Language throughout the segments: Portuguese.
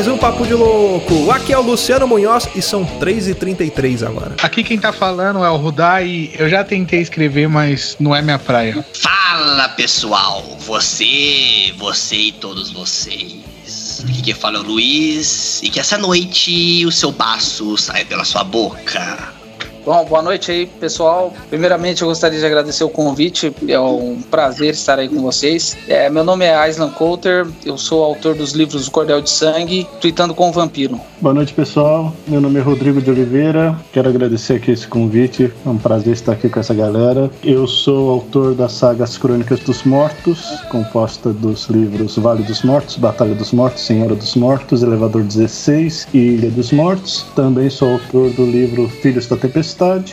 mais um Papo de Louco. Aqui é o Luciano Munhoz e são 3h33 agora. Aqui quem tá falando é o Rudá e eu já tentei escrever, mas não é minha praia. Fala pessoal, você, você e todos vocês. Aqui quem fala é o Luiz e que essa noite o seu baço saia pela sua boca. Bom, boa noite aí, pessoal. Primeiramente, eu gostaria de agradecer o convite. É um prazer estar aí com vocês. É, meu nome é Aislan Coulter, eu sou autor dos livros O Cordel de Sangue, Tweetando com o Vampiro. Boa noite, pessoal. Meu nome é Rodrigo de Oliveira. Quero agradecer aqui esse convite. É um prazer estar aqui com essa galera. Eu sou autor da saga As Crônicas dos Mortos, composta dos livros Vale dos Mortos, Batalha dos Mortos, Senhora dos Mortos, Elevador 16 e Ilha dos Mortos. Também sou autor do livro Filhos da Tempestade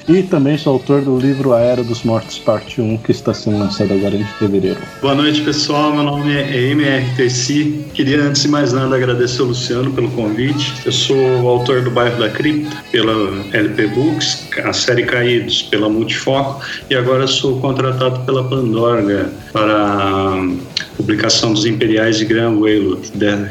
e também sou autor do livro A Era dos Mortos, parte 1, que está sendo lançado agora em fevereiro. Boa noite, pessoal. Meu nome é MRTC. Queria, antes de mais nada, agradecer ao Luciano pelo convite. Eu sou autor do Bairro da Cripta, pela LP Books, a série Caídos, pela Multifoco, e agora sou contratado pela Pandorga para publicação dos Imperiais de Gran Whale,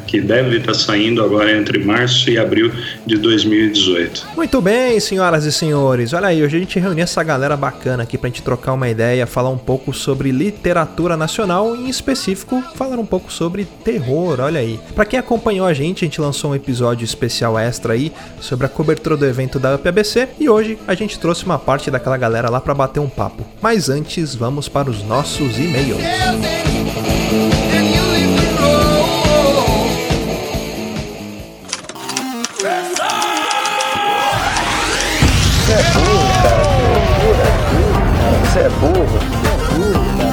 que deve estar saindo agora entre março e abril de 2018. Muito bem, senhoras e senhores. Olha aí, hoje a gente reuniu essa galera bacana aqui pra gente trocar uma ideia, falar um pouco sobre literatura nacional e, em específico, falar um pouco sobre terror. Olha aí. Para quem acompanhou a gente, a gente lançou um episódio especial extra aí sobre a cobertura do evento da UPABC e hoje a gente trouxe uma parte daquela galera lá para bater um papo. Mas antes, vamos para os nossos e-mails. É burro.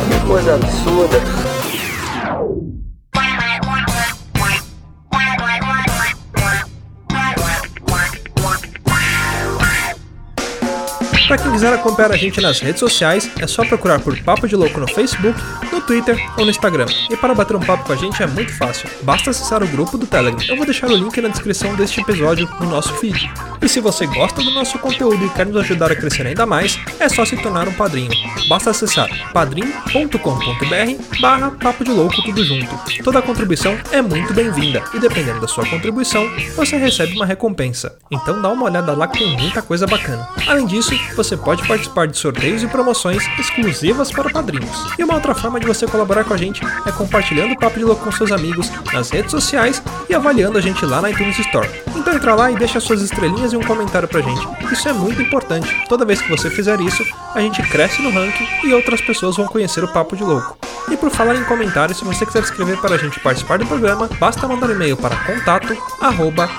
Que coisa absurda. Para quem quiser acompanhar a gente nas redes sociais, é só procurar por Papo de Louco no Facebook, Twitter ou no Instagram. E para bater um papo com a gente é muito fácil, basta acessar o grupo do Telegram. Eu vou deixar o link na descrição deste episódio no nosso feed. E se você gosta do nosso conteúdo e quer nos ajudar a crescer ainda mais, é só se tornar um padrinho. Basta acessar padrim.com.br barra Papo de Louco tudo junto. Toda contribuição é muito bem-vinda e dependendo da sua contribuição, você recebe uma recompensa. Então dá uma olhada lá que tem muita coisa bacana. Além disso, você pode participar de sorteios e promoções exclusivas para padrinhos. E uma outra forma de você colaborar com a gente é compartilhando o Papo de Louco com seus amigos nas redes sociais e avaliando a gente lá na iTunes Store. Então entra lá e deixa suas estrelinhas e um comentário pra gente. Isso é muito importante. Toda vez que você fizer isso, a gente cresce no ranking e outras pessoas vão conhecer o Papo de Louco. E por falar em comentários, se você quiser escrever para a gente participar do programa, basta mandar um e-mail para contato arroba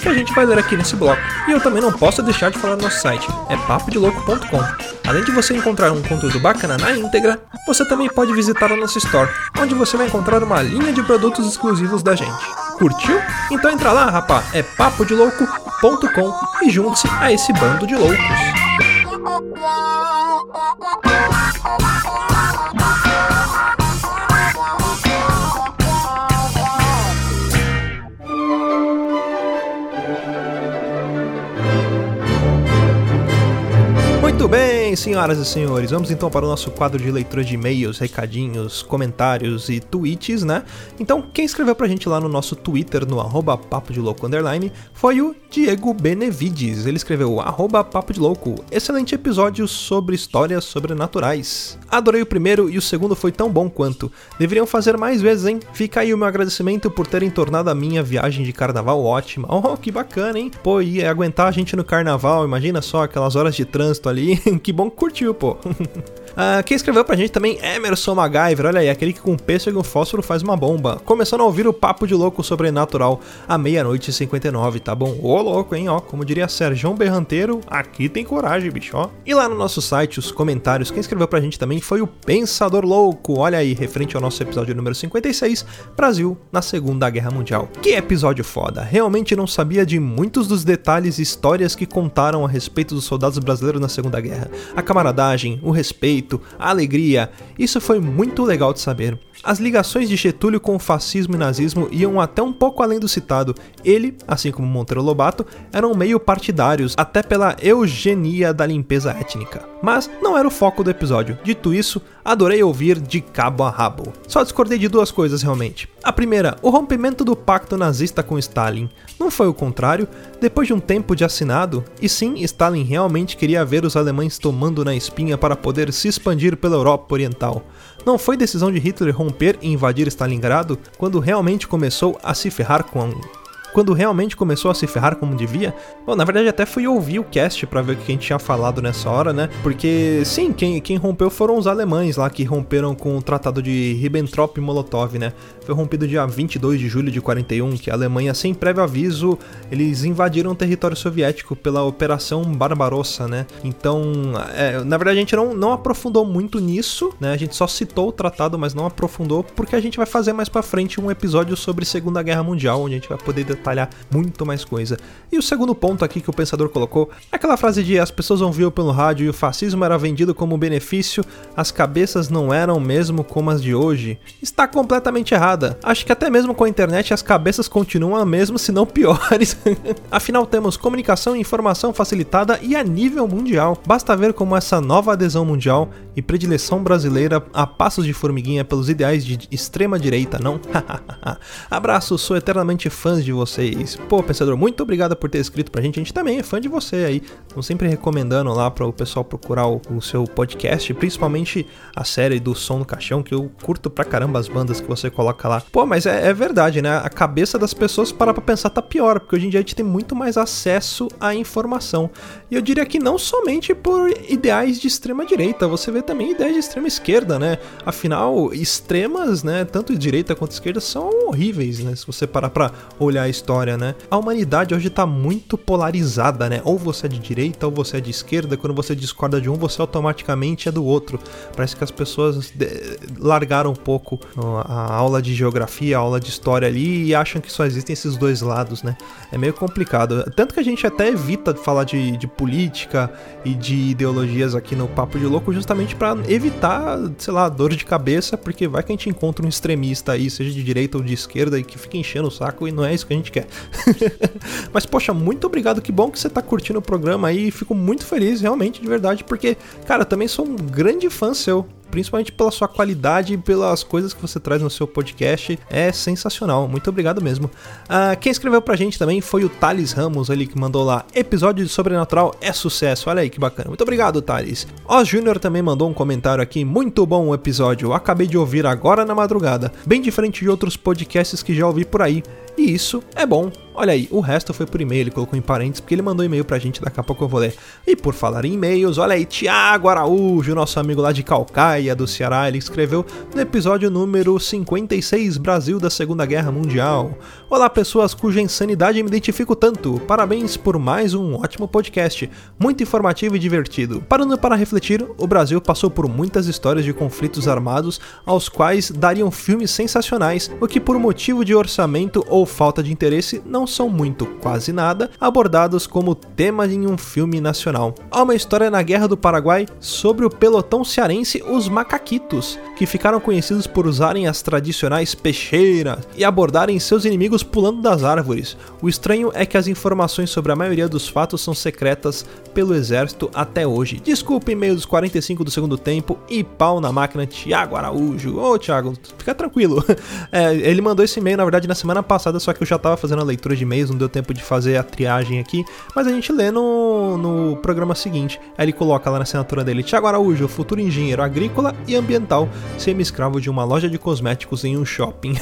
que a gente vai ler aqui nesse bloco. E eu também não posso deixar de falar no nosso site, é papodelouco.com. Além de você encontrar um conteúdo bacana na íntegra, você também pode visitar a nossa store, onde você vai encontrar uma linha de produtos exclusivos da gente. Curtiu? Então entra lá, rapá, é papodelouco.com e junte-se a esse bando de loucos. Senhoras e senhores, vamos então para o nosso quadro de leitura de e-mails, recadinhos, comentários e tweets, né? Então, quem escreveu pra gente lá no nosso Twitter, no arroba papo de louco underline, foi o Diego Benevides. Ele escreveu arroba papo de louco, excelente episódio sobre histórias sobrenaturais. Adorei o primeiro e o segundo foi tão bom quanto. Deveriam fazer mais vezes, hein? Fica aí o meu agradecimento por terem tornado a minha viagem de carnaval ótima. Oh, que bacana, hein? Pô, ia aguentar a gente no carnaval, imagina só aquelas horas de trânsito ali. que bom que curtiu, pô. Uh, quem escreveu pra gente também, Emerson MacGyver, olha aí, aquele que com pêssego e um fósforo faz uma bomba. Começando a ouvir o papo de louco sobrenatural à meia-noite e 59, tá bom? Ô louco, hein, ó, como diria Sérgio Berranteiro, aqui tem coragem, bicho, ó. E lá no nosso site, os comentários, quem escreveu pra gente também foi o Pensador Louco, olha aí, referente ao nosso episódio número 56, Brasil na Segunda Guerra Mundial. Que episódio foda, realmente não sabia de muitos dos detalhes e histórias que contaram a respeito dos soldados brasileiros na Segunda Guerra. A camaradagem, o respeito, a alegria, isso foi muito legal de saber. As ligações de Getúlio com o fascismo e nazismo iam até um pouco além do citado. Ele, assim como Monteiro Lobato, eram meio partidários, até pela eugenia da limpeza étnica. Mas não era o foco do episódio. Dito isso, adorei ouvir de cabo a rabo. Só discordei de duas coisas realmente. A primeira, o rompimento do pacto nazista com Stalin. Não foi o contrário, depois de um tempo de assinado, e sim, Stalin realmente queria ver os alemães tomando na espinha para poder se expandir pela Europa Oriental. Não foi decisão de Hitler romper e invadir Stalingrado quando realmente começou a se ferrar com quando realmente começou a se ferrar como devia? Bom, na verdade até fui ouvir o cast para ver o que a gente tinha falado nessa hora, né? Porque sim, quem, quem rompeu foram os alemães lá que romperam com o Tratado de Ribbentrop-Molotov, né? Foi rompido dia 22 de julho de 41, que a Alemanha, sem prévio aviso, eles invadiram o território soviético pela Operação Barbarossa, né? Então, é, na verdade a gente não, não aprofundou muito nisso, né? A gente só citou o tratado, mas não aprofundou, porque a gente vai fazer mais para frente um episódio sobre Segunda Guerra Mundial, onde a gente vai poder detalhar muito mais coisa. E o segundo ponto aqui que o pensador colocou é aquela frase de as pessoas ouviam pelo rádio e o fascismo era vendido como benefício, as cabeças não eram mesmo como as de hoje. Está completamente errada. Acho que até mesmo com a internet as cabeças continuam a mesmo, se não piores. Afinal, temos comunicação e informação facilitada e a nível mundial. Basta ver como essa nova adesão mundial e predileção brasileira a passos de formiguinha pelos ideais de extrema direita, não? Abraço, sou eternamente fã de você vocês. Pô, pensador, muito obrigado por ter escrito pra gente. A gente também é fã de você aí. Estamos sempre recomendando lá para o pessoal procurar o, o, seu podcast, principalmente a série do Som no Caixão, que eu curto pra caramba as bandas que você coloca lá. Pô, mas é, é verdade, né? A cabeça das pessoas para pra pensar tá pior, porque hoje em dia a gente tem muito mais acesso à informação. E eu diria que não somente por ideais de extrema direita, você vê também ideias de extrema esquerda, né? Afinal, extremas, né, tanto direita quanto esquerda são horríveis, né? Se você parar pra olhar a história, né? A humanidade hoje tá muito polarizada, né? Ou você é de direita ou você é de esquerda. Quando você discorda de um, você automaticamente é do outro. Parece que as pessoas largaram um pouco a aula de geografia, a aula de história ali e acham que só existem esses dois lados, né? É meio complicado. Tanto que a gente até evita falar de, de política e de ideologias aqui no Papo de Louco justamente para evitar, sei lá, dor de cabeça, porque vai que a gente encontra um extremista aí, seja de direita ou de esquerda, e que fica enchendo o saco e não é isso que a gente quer. Mas, poxa, muito obrigado. Que bom que você tá curtindo o programa aí. Fico muito feliz, realmente, de verdade, porque, cara, também sou um grande fã seu principalmente pela sua qualidade e pelas coisas que você traz no seu podcast. É sensacional, muito obrigado mesmo. Uh, quem escreveu pra gente também foi o Thales Ramos, ali que mandou lá: episódio de Sobrenatural é sucesso. Olha aí que bacana. Muito obrigado, Thales. Oz Júnior também mandou um comentário aqui: muito bom o episódio. Acabei de ouvir agora na madrugada, bem diferente de outros podcasts que já ouvi por aí. E isso é bom. Olha aí, o resto foi por e-mail, ele colocou em parênteses porque ele mandou e-mail pra gente, daqui a pouco eu vou ler. E por falar em e-mails, olha aí, Tiago Araújo, nosso amigo lá de Calcaia, do Ceará, ele escreveu no episódio número 56, Brasil da Segunda Guerra Mundial. Olá, pessoas cuja insanidade me identifico tanto. Parabéns por mais um ótimo podcast, muito informativo e divertido. Parando para refletir, o Brasil passou por muitas histórias de conflitos armados aos quais dariam filmes sensacionais, o que por motivo de orçamento ou falta de interesse não são muito, quase nada, abordados como tema em um filme nacional. Há uma história na Guerra do Paraguai sobre o pelotão cearense Os Macaquitos, que ficaram conhecidos por usarem as tradicionais peixeiras e abordarem seus inimigos pulando das árvores. O estranho é que as informações sobre a maioria dos fatos são secretas pelo exército até hoje. Desculpe e-mail dos 45 do segundo tempo e pau na máquina Tiago Araújo. Ô Tiago, fica tranquilo. É, ele mandou esse e-mail na verdade na semana passada, só que eu já tava fazendo a leitura de e-mails, não deu tempo de fazer a triagem aqui, mas a gente lê no, no programa seguinte. Aí ele coloca lá na assinatura dele: Tiago Araújo, futuro engenheiro agrícola e ambiental, semi-escravo de uma loja de cosméticos em um shopping.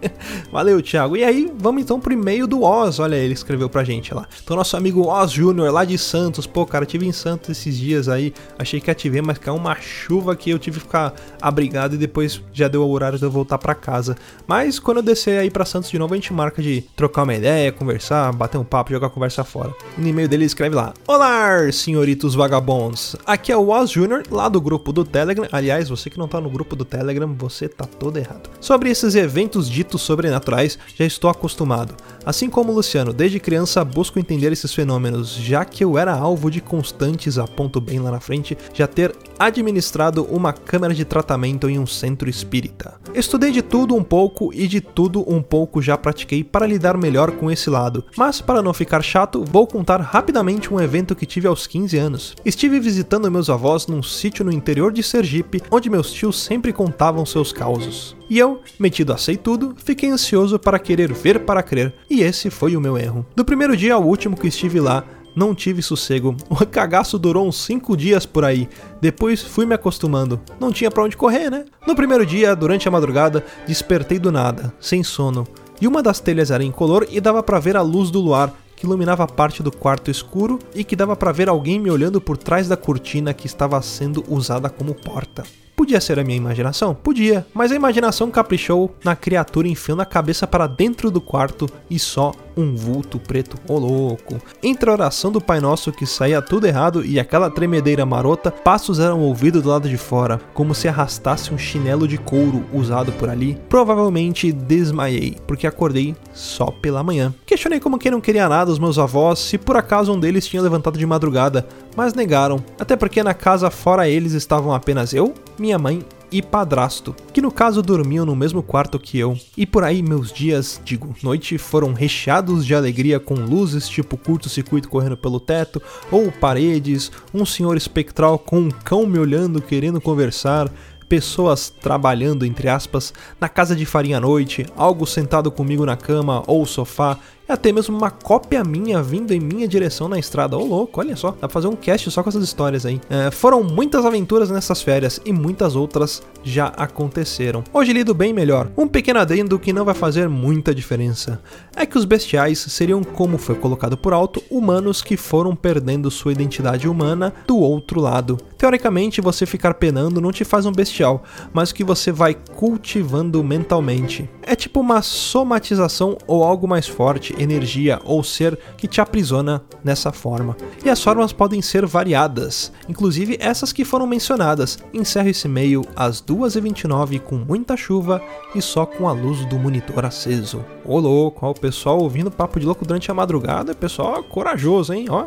Valeu, Tiago. E aí, vamos então pro e-mail do Oz. Olha, ele escreveu pra gente lá. Então, nosso amigo Oz Júnior, lá de Santos. Pô, cara, tive em Santos esses dias aí. Achei que ver, mas caiu uma chuva que eu tive que ficar abrigado e depois já deu o horário de eu voltar para casa. Mas quando eu descer aí para Santos de novo, a gente marca de trocar uma ideia ideia, conversar, bater um papo, jogar a conversa fora. no e-mail dele ele escreve lá: Olá, senhoritos vagabondos. Aqui é o Oz Jr., lá do grupo do Telegram. Aliás, você que não tá no grupo do Telegram, você tá todo errado. Sobre esses eventos ditos sobrenaturais, já estou acostumado. Assim como o Luciano, desde criança busco entender esses fenômenos, já que eu era alvo de constantes, aponto bem lá na frente, já ter administrado uma câmara de tratamento em um centro espírita. Estudei de tudo um pouco e de tudo um pouco já pratiquei para lidar melhor com esse lado, mas para não ficar chato, vou contar rapidamente um evento que tive aos 15 anos. Estive visitando meus avós num sítio no interior de Sergipe, onde meus tios sempre contavam seus causos. E eu, metido a sei tudo, fiquei ansioso para querer ver para crer, e esse foi o meu erro. Do primeiro dia ao último que estive lá, não tive sossego. O cagaço durou uns 5 dias por aí. Depois fui me acostumando. Não tinha para onde correr, né? No primeiro dia, durante a madrugada, despertei do nada, sem sono. E uma das telhas era incolor e dava para ver a luz do luar, que iluminava parte do quarto escuro e que dava para ver alguém me olhando por trás da cortina que estava sendo usada como porta. Podia ser a minha imaginação? Podia, mas a imaginação caprichou na criatura enfiando a cabeça para dentro do quarto e só um vulto preto, ô louco. Entre a oração do Pai Nosso que saía tudo errado e aquela tremedeira marota, passos eram ouvidos do lado de fora, como se arrastasse um chinelo de couro usado por ali. Provavelmente desmaiei, porque acordei só pela manhã. Questionei como quem não queria nada os meus avós se por acaso um deles tinha levantado de madrugada, mas negaram, até porque na casa fora eles estavam apenas eu, minha mãe e padrasto, que no caso dormiam no mesmo quarto que eu. E por aí meus dias, digo, noite, foram recheados de alegria com luzes tipo curto-circuito correndo pelo teto, ou paredes, um senhor espectral com um cão me olhando querendo conversar, pessoas trabalhando, entre aspas, na casa de farinha à noite, algo sentado comigo na cama ou sofá, até mesmo uma cópia minha vindo em minha direção na estrada. Ô louco, olha só, dá pra fazer um cast só com essas histórias aí. É, foram muitas aventuras nessas férias e muitas outras já aconteceram. Hoje lido bem melhor. Um pequeno adendo que não vai fazer muita diferença. É que os bestiais seriam, como foi colocado por alto, humanos que foram perdendo sua identidade humana do outro lado. Teoricamente, você ficar penando não te faz um bestial, mas que você vai cultivando mentalmente. É tipo uma somatização ou algo mais forte, energia ou ser que te aprisiona nessa forma. E as formas podem ser variadas, inclusive essas que foram mencionadas. Encerro esse e-mail às 2h29 com muita chuva e só com a luz do monitor aceso. Ô louco, ó, o pessoal ouvindo papo de louco durante a madrugada, pessoal corajoso, hein, ó.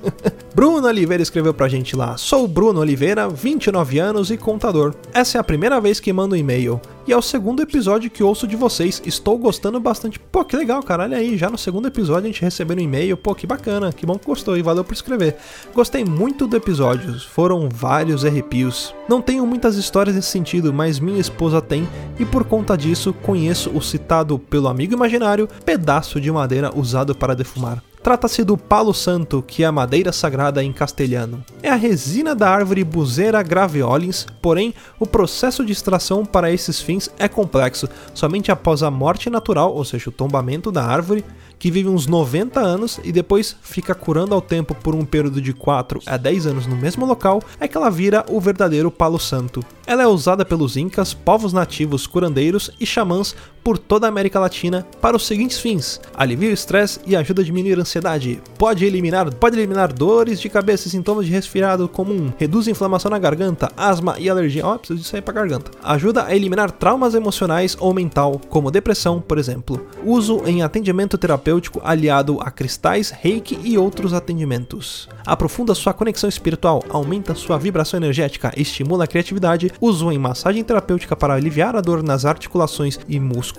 Bruno Oliveira escreveu pra gente lá: Sou Bruno Oliveira, 29 anos e contador. Essa é a primeira vez que mando um e-mail. E é o segundo episódio que ouço de vocês. Estou gostando bastante. Pô, que legal, cara. Olha aí, já no segundo episódio a gente recebeu um e-mail. Pô, que bacana. Que bom que gostou e valeu por escrever. Gostei muito do episódio. Foram vários arrepios. Não tenho muitas histórias nesse sentido, mas minha esposa tem. E por conta disso, conheço o citado pelo amigo imaginário pedaço de madeira usado para defumar. Trata-se do palo santo, que é a madeira sagrada em castelhano. É a resina da árvore Buzeira graveolens, porém, o processo de extração para esses fins é complexo. Somente após a morte natural, ou seja, o tombamento da árvore, que vive uns 90 anos e depois fica curando ao tempo por um período de 4 a 10 anos no mesmo local, é que ela vira o verdadeiro palo santo. Ela é usada pelos incas, povos nativos curandeiros e xamãs por toda a América Latina para os seguintes fins: alivia o estresse e ajuda a diminuir a ansiedade. Pode eliminar, pode eliminar dores de cabeça e sintomas de resfriado comum, reduz a inflamação na garganta, asma e alergia. Ó, oh, preciso disso aí pra garganta. Ajuda a eliminar traumas emocionais ou mental, como depressão, por exemplo. Uso em atendimento terapêutico aliado a cristais, reiki e outros atendimentos. Aprofunda sua conexão espiritual, aumenta sua vibração energética, estimula a criatividade, uso em massagem terapêutica para aliviar a dor nas articulações e músculos,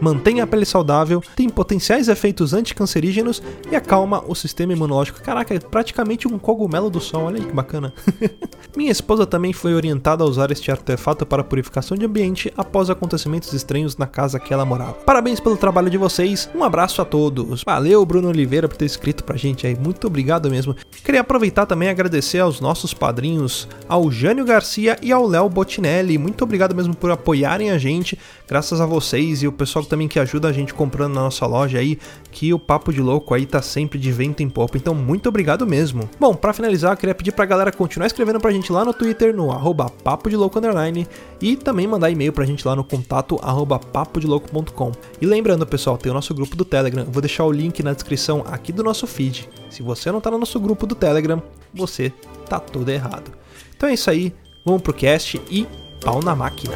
mantém a pele saudável, tem potenciais efeitos anticancerígenos e acalma o sistema imunológico. Caraca, é praticamente um cogumelo do sol, olha aí que bacana. Minha esposa também foi orientada a usar este artefato para purificação de ambiente após acontecimentos estranhos na casa que ela morava. Parabéns pelo trabalho de vocês, um abraço a todos. Valeu, Bruno Oliveira, por ter escrito pra gente aí, muito obrigado mesmo. Queria aproveitar também e agradecer aos nossos padrinhos, ao Jânio Garcia e ao Léo Botinelli. Muito obrigado mesmo por apoiarem a gente. Graças a vocês e o pessoal também que ajuda a gente comprando na nossa loja aí, que o Papo de Louco aí tá sempre de vento em popa. Então, muito obrigado mesmo. Bom, para finalizar, eu queria pedir pra galera continuar escrevendo pra gente lá no Twitter, no arroba Papo de Louco Underline, e também mandar e-mail pra gente lá no contato arroba papodelouco.com. E lembrando, pessoal, tem o nosso grupo do Telegram. Eu vou deixar o link na descrição aqui do nosso feed. Se você não tá no nosso grupo do Telegram, você tá tudo errado. Então é isso aí, vamos pro cast e pau na máquina.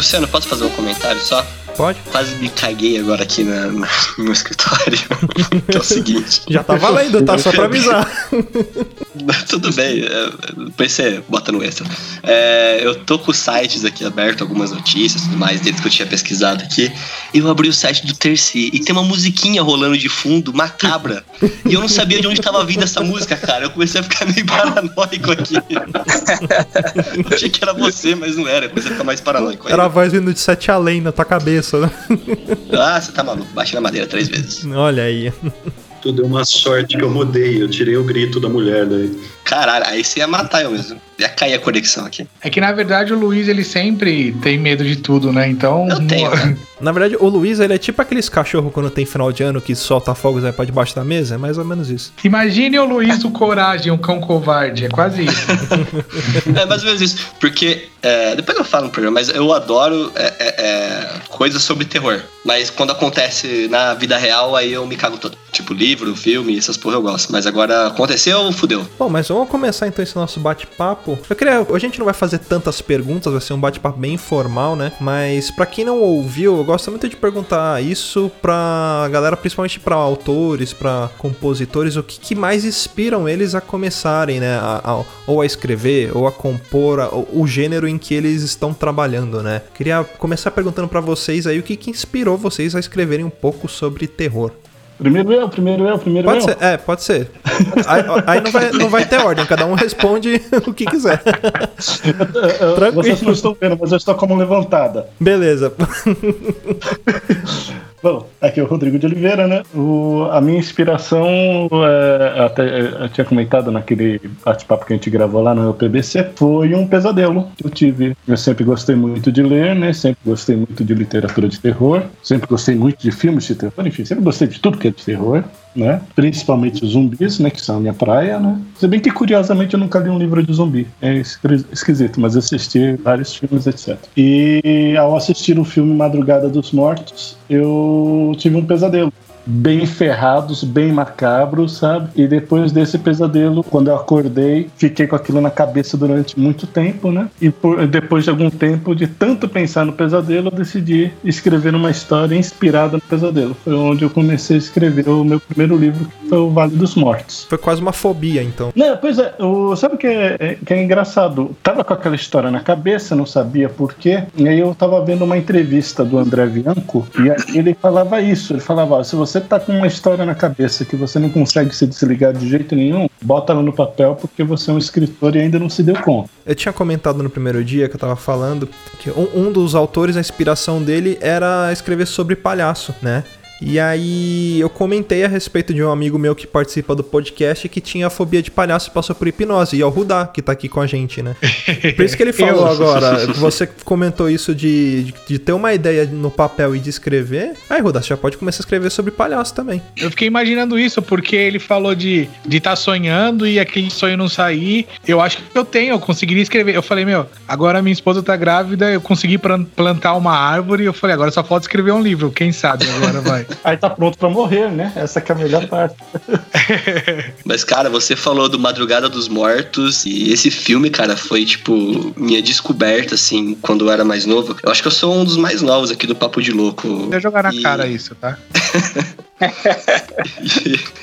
Luciano, posso fazer um comentário só? Pode? Quase me caguei agora aqui na, na- no meu escritório. que é o seguinte. Já tá valendo, tá? Só pra avisar. Tudo bem, é, depois você bota no extra. É, eu tô com os sites aqui abertos, algumas notícias e tudo mais, desde que eu tinha pesquisado aqui. E eu abri o site do Terci e tem uma musiquinha rolando de fundo, macabra. E eu não sabia de onde tava vindo essa música, cara. Eu comecei a ficar meio paranoico aqui. Eu achei que era você, mas não era. Eu comecei a ficar mais paranoico Era. Voz vindo de sete além na tua cabeça, né? Ah, você tá maluco. Bate na madeira três vezes. Olha aí. Tu deu uma sorte que eu mudei, eu tirei o grito da mulher daí. Caralho, aí você ia matar eu mesmo. Ia cair a conexão aqui. É que na verdade o Luiz ele sempre tem medo de tudo, né? Então. Eu tenho, né? Na verdade, o Luiz, ele é tipo aqueles cachorros quando tem final de ano que solta fogos aí pra debaixo da mesa. É mais ou menos isso. Imagine o Luiz do Coragem, um cão covarde. É quase isso. É mais ou menos isso. Porque, é, depois eu falo no programa, mas eu adoro é, é, é, coisas sobre terror. Mas quando acontece na vida real, aí eu me cago todo. Tipo, livro, filme, essas porra eu gosto. Mas agora aconteceu, fudeu. Bom, mas vamos começar então esse nosso bate-papo. Eu queria. A gente não vai fazer tantas perguntas, vai ser um bate-papo bem informal, né? Mas pra quem não ouviu, eu gosto muito de perguntar isso pra galera, principalmente pra autores, pra compositores, o que, que mais inspiram eles a começarem, né? A- a- ou a escrever, ou a compor a- o, o gênero em que eles estão trabalhando, né? Queria começar perguntando pra vocês aí o que, que inspirou vocês a escreverem um pouco sobre terror. Primeiro eu, primeiro eu, primeiro Pode eu. ser, é, pode ser. Aí, aí não, vai, não vai ter ordem, cada um responde o que quiser. Eu- eu- Tranquilo. Vocês não estão vendo, mas eu estou como levantada. Beleza. Bom, aqui é o Rodrigo de Oliveira, né? O- a minha inspiração, é, até é, eu tinha comentado naquele bate-papo que a gente gravou lá no PBC, foi um pesadelo que eu tive. Eu sempre gostei muito de ler, né? Sempre gostei muito de literatura de terror, sempre gostei muito de filmes de terror, enfim, sempre gostei de tudo que é de terror. Né? Principalmente zumbis, né? Que são a minha praia, né? Se bem que curiosamente eu nunca li um livro de zumbi. É esqui- esquisito, mas assisti vários filmes, etc. E ao assistir o filme Madrugada dos Mortos, eu tive um pesadelo. Bem ferrados, bem macabros, sabe? E depois desse pesadelo, quando eu acordei, fiquei com aquilo na cabeça durante muito tempo, né? E por- depois de algum tempo, de tanto pensar no pesadelo, eu decidi escrever uma história inspirada no pesadelo. Foi onde eu comecei a escrever o meu primeiro livro, que foi O Vale dos Mortos. Foi quase uma fobia, então. Não, pois é, o, sabe o que é, é- que é engraçado? Tava com aquela história na cabeça, não sabia por quê, e aí eu tava vendo uma entrevista do André Bianco, e ele falava isso, ele falava, ó, se você tá com uma história na cabeça que você não consegue se desligar de jeito nenhum, bota ela no papel porque você é um escritor e ainda não se deu conta. Eu tinha comentado no primeiro dia que eu tava falando que um, um dos autores, a inspiração dele era escrever sobre palhaço, né? E aí eu comentei a respeito de um amigo meu que participa do podcast que tinha fobia de palhaço e passou por hipnose, e é o Rudá, que tá aqui com a gente, né? Por isso que ele falou Eu. agora, você comentou isso de, de, de ter uma ideia no papel e de escrever. Aí, Rudá, você já pode começar a escrever sobre palhaço também. Eu fiquei imaginando isso, porque ele falou de estar de tá sonhando e aquele sonho não sair. Eu acho que eu tenho, eu conseguiria escrever. Eu falei, meu, agora minha esposa tá grávida, eu consegui plan- plantar uma árvore. Eu falei, agora só falta escrever um livro. Quem sabe agora vai. Aí tá pronto pra morrer, né? Essa que é a melhor parte. Mas, cara, você falou do Madrugada dos Mortos e esse filme, cara, foi, tipo, minha descoberta, assim, quando eu era mais novo. Eu acho que eu sou um dos mais novos aqui do Papo de Louco. Deixa eu jogar na E- cara isso, tá?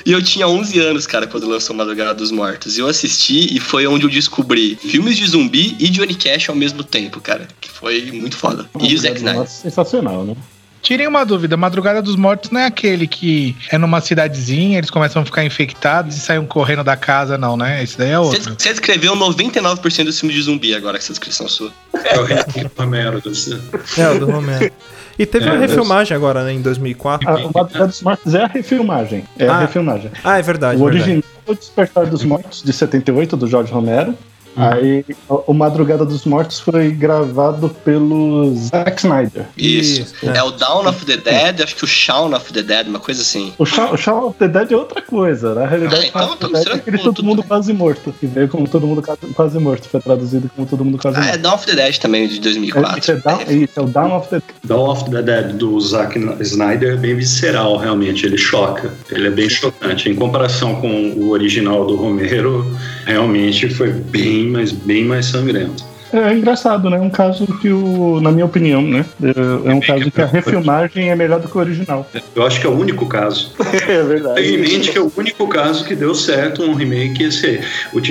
E eu tinha 11 anos, cara, quando lançou Madrugada dos Mortos. E eu assisti e foi onde eu descobri filmes de zumbi e Johnny Cash ao mesmo tempo, cara. Que foi muito foda. E o Zack Snyder. Nossa, sensacional, né? Tirei uma dúvida, Madrugada dos Mortos não é aquele que é numa cidadezinha, eles começam a ficar infectados e saem correndo da casa, não, né? Esse daí é Você outro. você descreveu 99% dos filmes de zumbi agora com essa descrição sua. É o Romero. É, o do Romero. E teve É, uma refilmagem agora, né, em 2004. A, o Madrugada dos Mortos é a refilmagem. É Ah, a refilmagem. Ah, é verdade, o verdade. original é o Despertar dos Mortos, de 78, do Jorge Romero. Aí o Madrugada dos Mortos foi gravado pelo Zack Snyder. Isso. Isso, É. é. o Dawn of the Dead, acho que o Shaun of the Dead, uma coisa assim. O Shaun, o Shaun of the Dead é outra coisa. Na realidade, Ah, então estamos Dead é aquele todo mundo bem. quase morto. Que veio como todo mundo quase morto. Foi traduzido como todo mundo quase Ah, é. Dawn of the Dead também, de É, isso, 2004. é Down, é isso, é o Down of the Dawn of the Dead do Zack Snyder é bem visceral, realmente. Ele choca. Ele é bem chocante. Em comparação com o original do Romero, realmente foi bem mais, bem mais sangrento. É engraçado, né? Um caso que, o, na minha opinião, né? É, é um caso que a refilmagem é melhor do que o original. Eu acho que é o único caso. É verdade. Tenho em mente que é o único caso que deu certo um remake. Esse,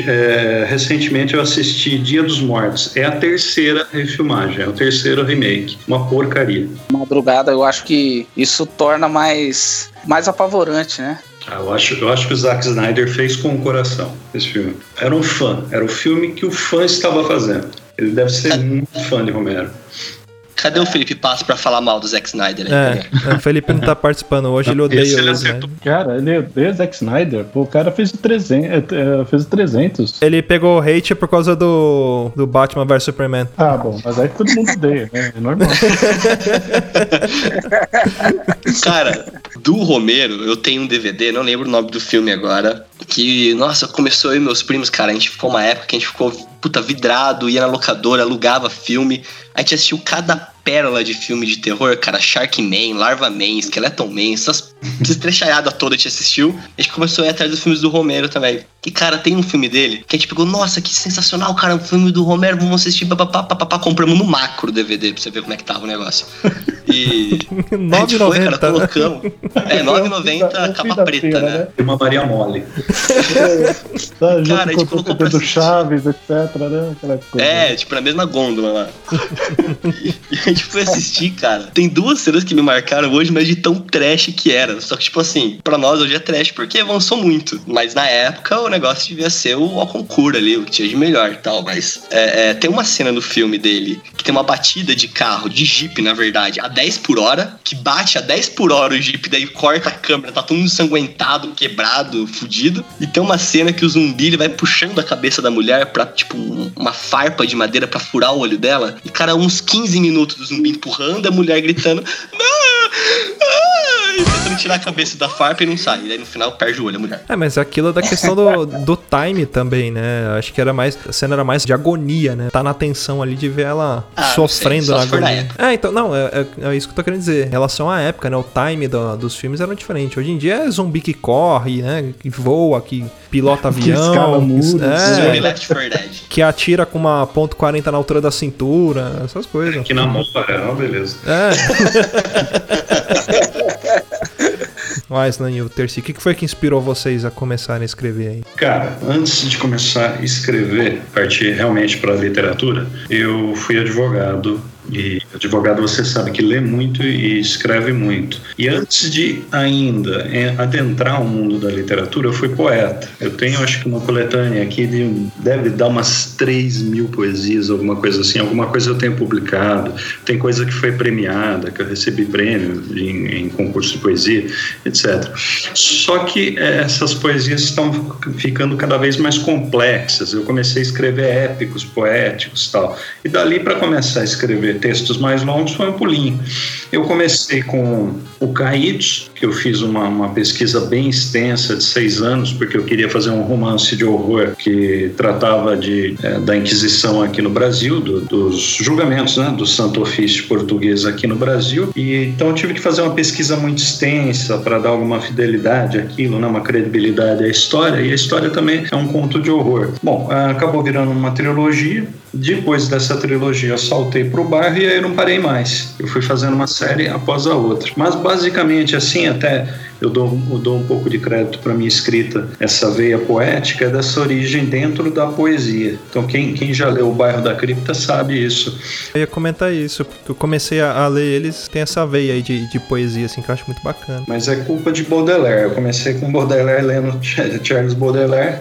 é, recentemente eu assisti Dia dos Mortos. É a terceira refilmagem, é o terceiro remake. Uma porcaria. Madrugada, eu acho que isso torna mais, mais apavorante, né? Ah, eu, acho, eu acho que o Zack Snyder fez com o coração esse filme. Era um fã, era o filme que o fã estava fazendo. Ele deve ser muito fã de Romero. Cadê o Felipe Passo pra falar mal do Zack Snyder? aí? É, o Felipe não tá participando hoje, ele odeia Esse ele o. Snyder. Cara, ele odeia Zack Snyder. Pô, o cara fez o 300. é, é, fez o 300. Ele pegou hate por causa do, do Batman vs Superman. Ah, bom, mas aí todo mundo odeia, né? É normal. Cara, do Romero, eu tenho um DVD, não lembro o nome do filme agora, que, nossa, começou eu e meus primos, cara, a gente ficou uma época que a gente ficou, puta, vidrado, ia na locadora, alugava filme, a gente assistiu cada pérola de filme de terror, cara, Sharkman, Larva Man, Skeleton Man, essas estrechaiadas todas a gente assistiu, a gente começou a ir atrás dos filmes do Romero também. E, cara, tem um filme dele que a gente pegou, nossa, que sensacional, cara, um filme do Romero, vamos assistir, papapá, papapá, compramos no macro DVD pra você ver como é que tava o negócio. E... A gente foi, cara, 9,90. colocamos. É, 9,90 capa preta, né? E uma Maria Mole. Tá, Cara, a gente colocou pra assistir. Chaves, etc, né? É, tipo, na mesma gôndola lá. e a gente foi assistir, cara. Tem duas cenas que me marcaram hoje, mas de tão trash que era. Só que, tipo assim, pra nós hoje é trash porque avançou muito. Mas na época o negócio devia ser o ao concurso ali, o que tinha de melhor e tal. Mas é, é, tem uma cena no filme dele que tem uma batida de carro, de jeep, na verdade, a 10 por hora, que bate a 10 por hora o jeep, daí corta a câmera, tá todo ensanguentado, quebrado, fudido. E tem uma cena que o zumbi ele vai puxando a cabeça da mulher pra, tipo, um- uma farpa de madeira pra furar o olho dela. E, cara, uns 15 minutos do zumbi empurrando, a mulher gritando. "Ah! Ah!" Tirar a cabeça da farpa e não sai. E daí no final perde o olho a mulher. É, mas aquilo é da questão do, do time também, né? Acho que era mais. A cena era mais de agonia, né? Tá na tensão ali de ver ela Ah, não sofrendo sei, só na na agonia. época. É, então, não, é, é- é isso que eu tô querendo dizer. Em relação à época, né? O time do- dos filmes era diferente. Hoje em dia é zumbi que corre, né? Que voa, que pilota avião. que- muros, é, Left 4 Dead. que atira com uma ponto .40 na altura da cintura, essas coisas. Que namora, é uma beleza. É. Mas, Lan e o Terci, o que foi que inspirou vocês a começarem a escrever aí? Cara, antes de começar a escrever, partir realmente para a literatura, eu fui advogado. E advogado você sabe que lê muito e escreve muito. E antes de ainda é, adentrar o mundo da literatura, eu fui poeta. Eu tenho, acho que, uma coletânea aqui de deve dar umas 3 mil poesias, alguma coisa assim. Alguma coisa eu tenho publicado. Tem coisa que foi premiada, que eu recebi prêmio em, em concurso de poesia, etc. Só que eh, essas poesias estão ficando cada vez mais complexas. Eu comecei a escrever épicos, poéticos, tal. E dali para começar a escrever textos mais longos foi um pulinho. Eu comecei com o Caídos, que eu fiz uma, uma pesquisa bem extensa de seis anos, porque eu queria fazer um romance de horror que tratava de, eh, da Inquisição aqui no Brasil, do- dos julgamentos né, do Santo Ofício português aqui no Brasil. E então eu tive que fazer uma pesquisa muito extensa para dar alguma fidelidade àquilo, né, uma credibilidade à história. E a história também é um conto de horror. Bom, acabou virando uma trilogia. Depois dessa trilogia, eu saltei para o bairro e aí eu não parei mais. Eu fui fazendo uma série após a outra. Mas basicamente assim, até eu dou, eu dou um pouco de crédito para minha escrita, essa veia poética é dessa origem dentro da poesia. Então quem, quem já leu O Bairro da Cripta sabe isso. Eu ia comentar isso, porque eu comecei a, a ler eles, tem essa veia aí de, de poesia, assim, que eu acho muito bacana. Mas é culpa de Baudelaire. Eu comecei com Baudelaire lendo Ch- Charles Baudelaire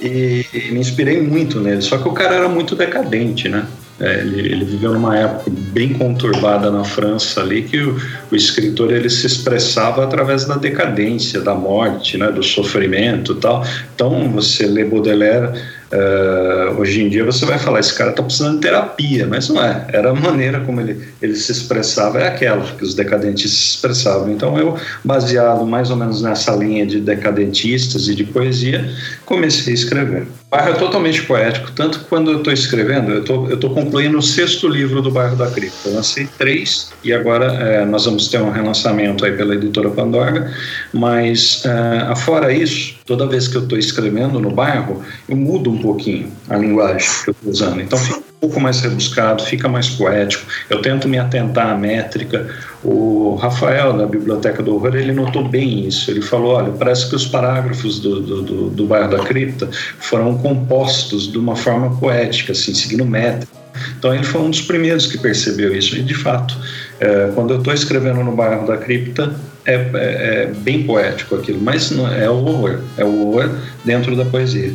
e, e me inspirei muito nele. Só que o cara era muito decadente, né? É, ele, ele viveu numa época bem conturbada na França ali que o, o escritor ele se expressava através da decadência, da morte, né, do sofrimento, tal. Então você lê Baudelaire eh, hoje em dia você vai falar esse cara está precisando de terapia, mas não é. Era a maneira como ele, ele se expressava é aquela que os decadentes se expressavam. Então eu baseado mais ou menos nessa linha de decadentistas e de poesia comecei a escrever. bairro é totalmente poético, tanto que quando eu estou escrevendo, eu tô, estou concluindo o sexto livro do Bairro da Cripta. Eu lancei três e agora é, nós vamos ter um relançamento aí pela editora Pandora, mas é, afora isso, toda vez que eu estou escrevendo no bairro, eu mudo um pouquinho a linguagem que eu estou usando. Então fica um pouco mais rebuscado, fica mais poético. Eu tento me atentar à métrica. O Rafael, da Biblioteca do Horror, ele notou bem isso. Ele falou: olha, parece que os parágrafos do, do, do, do bairro da cripta foram compostos de uma forma poética, assim, seguindo métrica. Então ele foi um dos primeiros que percebeu isso. E de fato, é, quando eu estou escrevendo no bairro da cripta, é, é, é, bem poético aquilo, mas não, é o horror, é o horror dentro da poesia.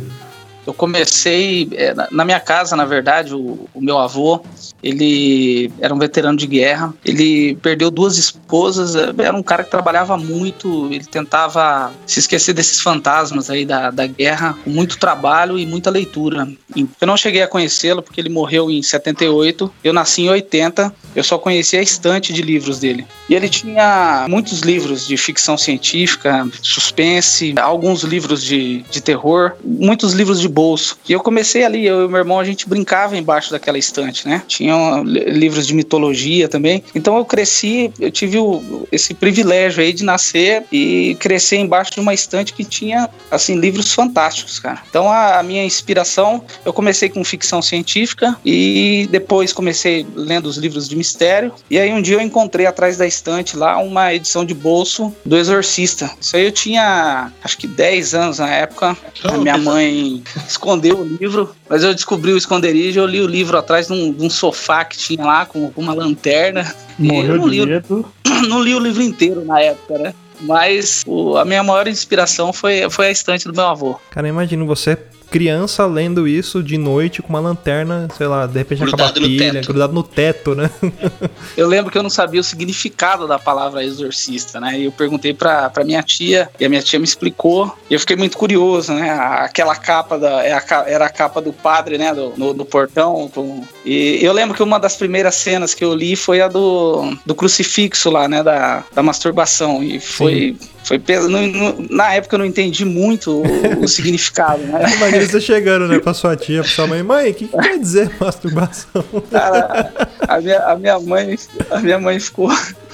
Eu comecei é, na minha casa, na verdade, o, o, meu avô, ele era um veterano de guerra. Ele perdeu duas esposas. É, era um cara que trabalhava muito. Ele tentava se esquecer desses fantasmas aí da, da guerra com muito trabalho e muita leitura. Eu não cheguei a conhecê-lo porque ele morreu em 78. Eu nasci em 80. Eu só conheci a estante de livros dele. E ele tinha muitos livros de ficção científica, suspense, alguns livros de, de terror, muitos livros de bolso. E eu comecei ali, eu e meu irmão, a gente brincava embaixo daquela estante, né? Tinham livros de mitologia também. Então eu cresci, eu tive o, esse privilégio aí de nascer e crescer embaixo de uma estante que tinha, assim, livros fantásticos, cara. Então a, a minha inspiração, eu comecei com ficção científica e depois comecei lendo os livros de mistério. E aí um dia eu encontrei atrás da estante lá uma edição de bolso do Exorcista. Isso aí eu tinha, acho que 10 anos na época. A minha mãe escondeu o livro, mas eu descobri o esconderijo, eu li o livro atrás de um, de um sofá que tinha lá com, uma lanterna. Morreu não li, medo. Não li o livro inteiro na época, né? Mas o, a minha maior inspiração foi, foi a estante do meu avô. Cara, imagino você criança lendo isso de noite com uma lanterna, sei lá, de repente Grudado acaba a no pilha, teto. grudado no teto, né? Eu lembro que eu não sabia o significado da palavra exorcista, né? E eu perguntei pra, pra minha tia, e a minha tia me explicou, e eu fiquei muito curioso, né? Aquela capa da, é era a capa do padre, né? Do, no, no portão. com- e eu lembro que uma das primeiras cenas que eu li foi a do, do crucifixo lá, né? Da, da masturbação. E foi. Foi pes- no- no- na época eu não entendi muito o, o significado, né? Imagina você chegando, né, pra sua tia, pra sua mãe, mãe, o que, que quer dizer masturbação? Cara, a minha, a minha mãe, a minha mãe ficou,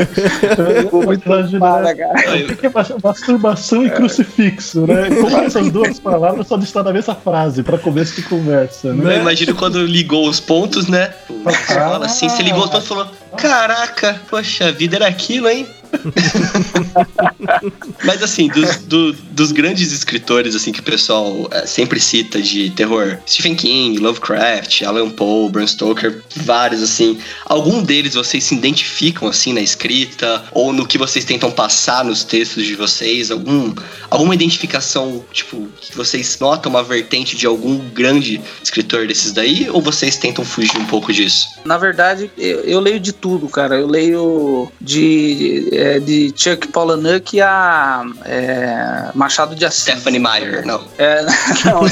ficou muito preocupada, cara. O que é mas- masturbação e crucifixo, né? Como essas duas palavras só estão na mesma frase, para começo de conversa, né? Eu imagino quando ligou os pontos, né? Você fala assim, você ligou os pontos e falou: Caraca, poxa, a vida era aquilo, hein? Mas assim, dos, do- dos grandes escritores assim que o pessoal eh, sempre cita de terror, Stephen King, Lovecraft, Alan Poe, Bram Stoker, vários assim. Algum deles vocês se identificam assim na escrita ou no que vocês tentam passar nos textos de vocês? Algum, alguma identificação, tipo, que vocês notam uma vertente de algum grande escritor desses daí? Ou vocês tentam fugir um pouco disso? Na verdade, eu, eu leio de tudo, cara. Eu leio de, é, de Chuck Palahniuk a é, Machado de Assis. Stephanie Meyer, não. É, não.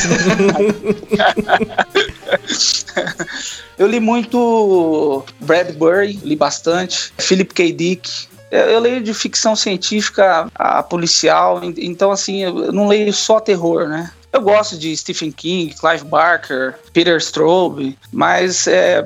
eu li muito Bradbury, li bastante. Philip K. Dick. Eu, leio de ficção científica a policial, en- então assim, eu não leio só terror, né? Eu gosto de Stephen King, Clive Barker, Peter Straub, mas é,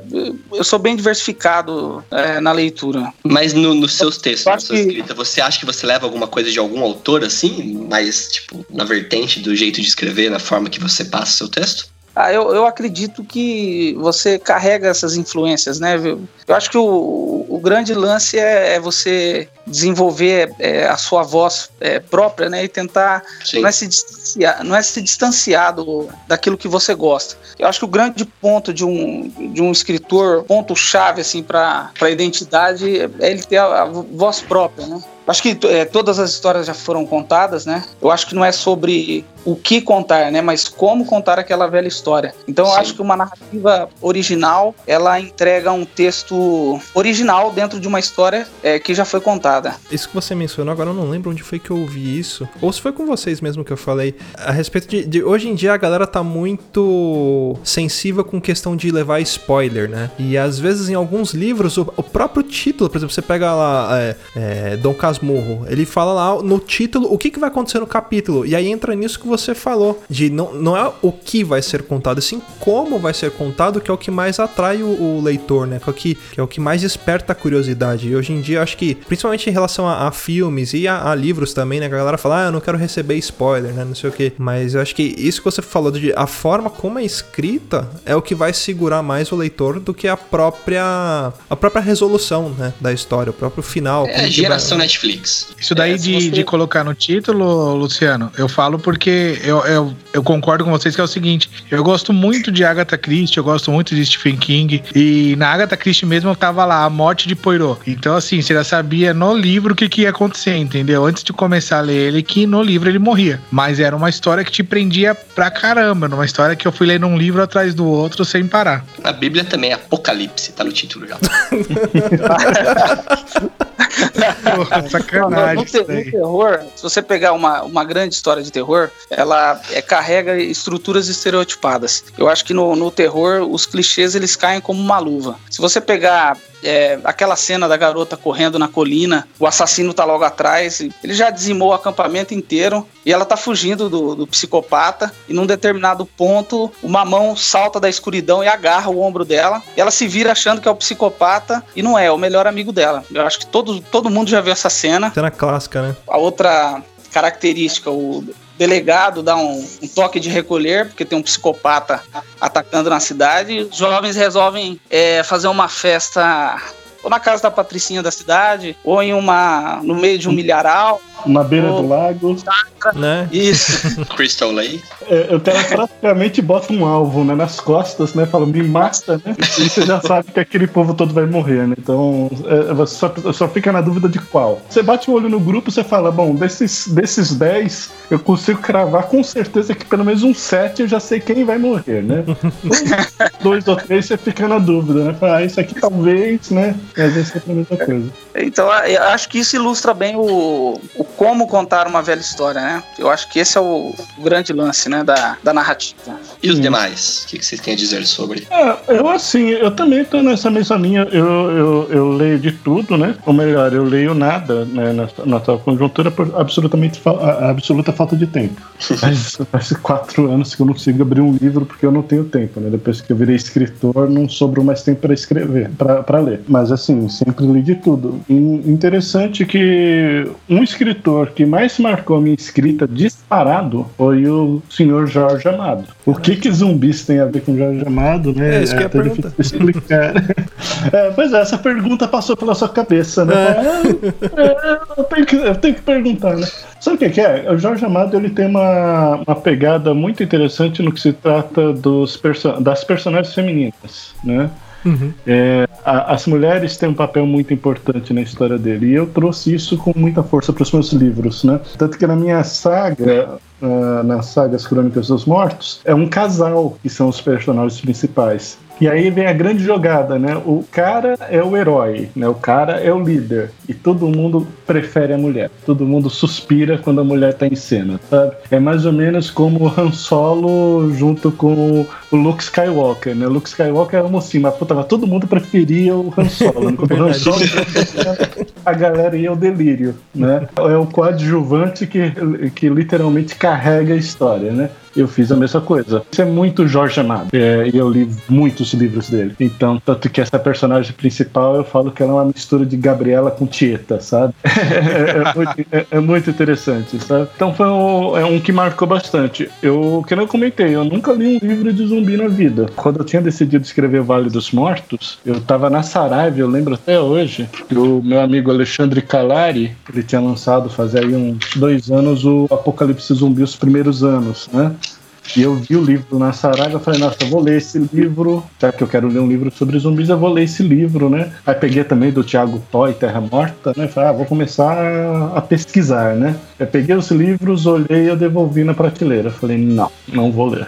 eu sou bem diversificado é, na leitura. Mas no- nos seus textos, na sua que- escrita, você acha que você leva alguma coisa de algum autor assim? Mais, tipo, na vertente do jeito de escrever, na forma que você passa o seu texto? Ah, eu, eu acredito que você carrega essas influências, né? viu? Eu acho que o, o grande lance é, é você desenvolver é, a sua voz é, própria, né? E tentar Sim. não é, se distanciar, não é se distanciar do, daquilo que você gosta. Eu acho que o grande ponto de um, de um escritor, ponto-chave assim, para a identidade, é ele ter a, a voz própria, né? Acho que é, todas as histórias já foram contadas, né? Eu acho que não é sobre o que contar, né? Mas como contar aquela velha história. Então eu Sim. acho que uma narrativa original, ela entrega um texto original dentro de uma história é, que já foi contada. Isso que você mencionou, agora eu não lembro onde foi que eu ouvi isso. Ou se foi com vocês mesmo que eu falei. A respeito de, de hoje em dia a galera tá muito sensível com questão de levar spoiler, né? E às vezes em alguns livros, o, o próprio título, por exemplo, você pega lá é, é, Dom Casmurro, ele fala lá no título o que, que vai acontecer no capítulo. E aí entra nisso que você falou. De não, não é o que vai ser contado, sim como vai ser contado, que é o que mais atrai o, o leitor, né? Que é o que, que, é o que mais desperta a curiosidade. E hoje em dia, acho que, principalmente em relação a, a filmes e a, a, livros também, né? Que a galera fala, ah, eu não quero receber spoiler, né? Não sei o que. Mas eu acho que isso que você falou de a forma como é escrita é o que vai segurar mais o leitor do que a própria a própria resolução, né? Da história, o próprio final. É a geração vai... Netflix. Isso daí é, de, você... de colocar no título, Luciano, eu falo porque eu, eu, eu concordo com vocês que é o seguinte, eu gosto muito de Agatha Christie, eu gosto muito de Stephen King, e na Agatha Christie mesmo eu tava lá, a morte de Poirot. Então, assim, você já sabia no livro o que, que ia acontecer, entendeu? Antes de começar a ler ele, que no livro ele morria. Mas era uma história que te prendia pra caramba, uma história que eu fui lendo um livro atrás do outro sem parar. A Bíblia também é Apocalipse, tá no título já. Sacanagem. No, no, no, terror, se você pegar uma, uma grande história de terror, ela é, carrega estruturas estereotipadas. Eu acho que no, no terror, os clichês eles caem como uma luva. Se você pegar é, aquela cena da garota correndo na colina, o assassino tá logo atrás, ele já dizimou o acampamento inteiro e ela tá fugindo do, do, psicopata. E num determinado ponto, uma mão salta da escuridão e agarra o ombro dela. E ela se vira achando que é o psicopata e não é, é o melhor amigo dela. Eu acho que todo, todo mundo já viu essa cena. Cena clássica, né? A outra característica, o delegado dá um, um, toque de recolher, porque tem um psicopata atacando na cidade. Os jovens resolvem é, fazer uma festa ou na casa da patricinha da cidade, ou em uma no meio de um milharal. Na beira ou... do lago. Né? Isso. Crystal Lake. É, o cara praticamente bota um alvo né, nas costas, né? Fala, me mata, né? E você já sabe que aquele povo todo vai morrer, né? Então, é, você só, só fica na dúvida de qual. Você bate o olho no grupo, você fala, bom, desses, desses 10, eu consigo cravar com certeza que pelo menos um 7 eu já sei quem vai morrer, né? Dois ou três você fica na dúvida, né? Fala, ah, isso aqui talvez, né? Às vezes é a mesma coisa. Então, eu acho que isso ilustra bem o, o como contar uma velha história, né? Eu acho que esse é o, o grande lance, né, da, da narrativa. E os hum. demais? O que, que vocês têm a dizer sobre? É, eu, assim, eu também tô nessa mesma linha. Eu, eu, eu leio de tudo, né? Ou melhor, eu leio nada, né, na, na tal conjuntura por absolutamente a, absoluta falta de tempo. Faz, faz quatro anos que eu não consigo abrir um livro porque eu não tenho tempo, né? Depois que eu virei escritor, não sobrou mais tempo para escrever, para ler. Mas, assim, sempre li de tudo. E interessante que um escritor que mais marcou minha escrita disparado foi o senhor Jorge Amado. O que que zumbis tem a ver com Jorge Amado, né? É isso que é, é difícil explicar. é, pois é, essa pergunta passou pela sua cabeça, né? É. É, eu, tenho que, eu tenho que perguntar, né? Sabe o que, que, é? O Jorge Amado ele tem uma, uma pegada muito interessante no que se trata dos perso das personagens femininas, né? Uhum. É, a, as mulheres têm um papel muito importante na história dele e eu trouxe isso com muita força para os meus livros, né? Tanto que na minha saga, uh, nas sagas Crônicas dos Mortos, é um casal que são os personagens principais. E aí vem a grande jogada, né? O cara é o herói, né? O cara é o líder. E todo mundo prefere a mulher. Todo mundo suspira quando a mulher tá em cena, sabe? É mais ou menos como o Han Solo junto com o Luke Skywalker, né? O Luke Skywalker é um mas puta, todo mundo preferia o Han Solo. Né? o Han Solo, a galera ia ao delírio, né? É o coadjuvante que, que literalmente carrega a história, né? Eu fiz a mesma coisa. Isso é muito Jorge Amado. É, e eu li muitos livros dele. Então, tanto que essa personagem principal, eu falo que ela é uma mistura de Gabriela com Tieta, sabe? É, é, muito, é, é, muito, interessante, sabe? Então foi um, é um que marcou bastante. Eu, que eu comentei, eu nunca li um livro de zumbi na vida. Quando eu tinha decidido escrever Vale dos Mortos, eu tava na Saraiva, eu lembro até hoje, que o meu amigo Alexandre Calari, ele tinha lançado fazia aí uns dois anos o Apocalipse Zumbi, os primeiros anos, né? E eu vi o livro na Saraiva falei, nossa, vou ler esse livro, já que eu quero ler um livro sobre zumbis, eu vou ler esse livro, né? Aí peguei também do Tiago Toy, Terra Morta, né? Falei, ah, vou começar a pesquisar, né? Eu peguei os livros, olhei e eu devolvi na prateleira. Falei, não, não vou ler.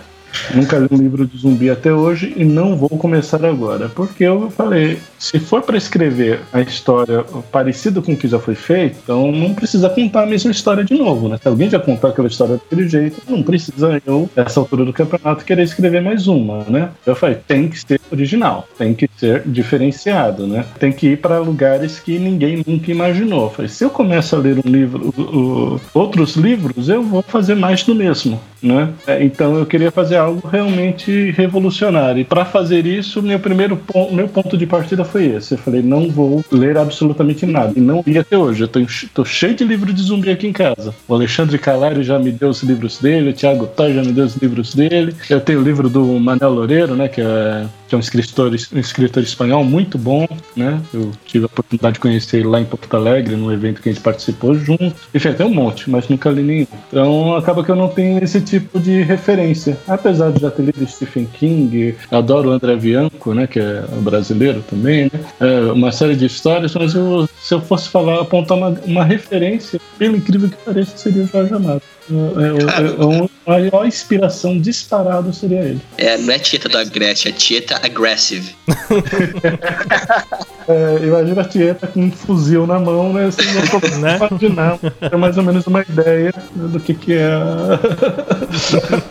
Nunca li um livro de zumbi até hoje e não vou começar agora. Porque eu falei, se for para escrever a história parecida com o que já foi feito, então não precisa contar a mesma história de novo, né? Se alguém já contou aquela história daquele jeito, não precisa eu, nessa altura do campeonato, querer escrever mais uma, né? Eu falei, tem que ser original, tem que ser diferenciado, né? Tem que ir para lugares que ninguém nunca imaginou. Eu falei, se eu começo a ler um livro, outros livros, eu vou fazer mais do mesmo, né? É, então eu queria fazer algo realmente revolucionário. E para fazer isso, meu primeiro ponto, meu ponto de partida foi esse. Eu falei, não vou ler absolutamente nada. E não li até hoje. Eu tô, tô cheio de livro de zumbi aqui em casa. O Alexandre Calari já me deu os livros dele, o Thiago Toy já me deu os livros dele. Eu tenho o livro do Manel Loureiro, né? Que é que é um escritor, um escritor espanhol muito bom, né? Eu tive a oportunidade de conhecer ele lá em Porto Alegre, num evento que a gente participou junto. Enfim, tem um monte, mas nunca li nenhum. Então acaba que eu não tenho esse tipo de referência. Apesar de já ter lido Stephen King, adoro o André Bianco, né? Que é brasileiro também, né? É uma série de histórias, mas eu, se eu fosse falar, apontar uma, uma referência, pelo incrível que pareça, seria o Jorge Amado. É, é, é, a maior inspiração disparado seria ele. É, não é Tieta da Grécia, é Tieta Aggressive. é, imagina a Tieta com um fuzil na mão, né? Assim, não tô né? imaginar. É mais ou menos uma ideia do que, que é a,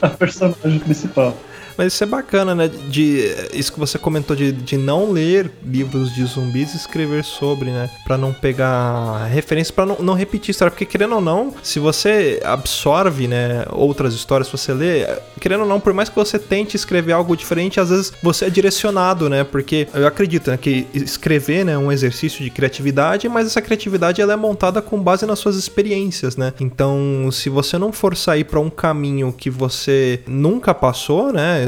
a personagem principal. Mas isso é bacana, né? De, isso que você comentou de, de não ler livros de zumbis e escrever sobre, né? Pra não pegar referência, pra não, não repetir história. Porque, querendo ou não, se você absorve, né, outras histórias, se você lê, querendo ou não, por mais que você tente escrever algo diferente, às vezes você é direcionado, né? Porque eu acredito né, que escrever né, é um exercício de criatividade, mas essa criatividade ela é montada com base nas suas experiências, né? Então, se você não for sair para um caminho que você nunca passou, né?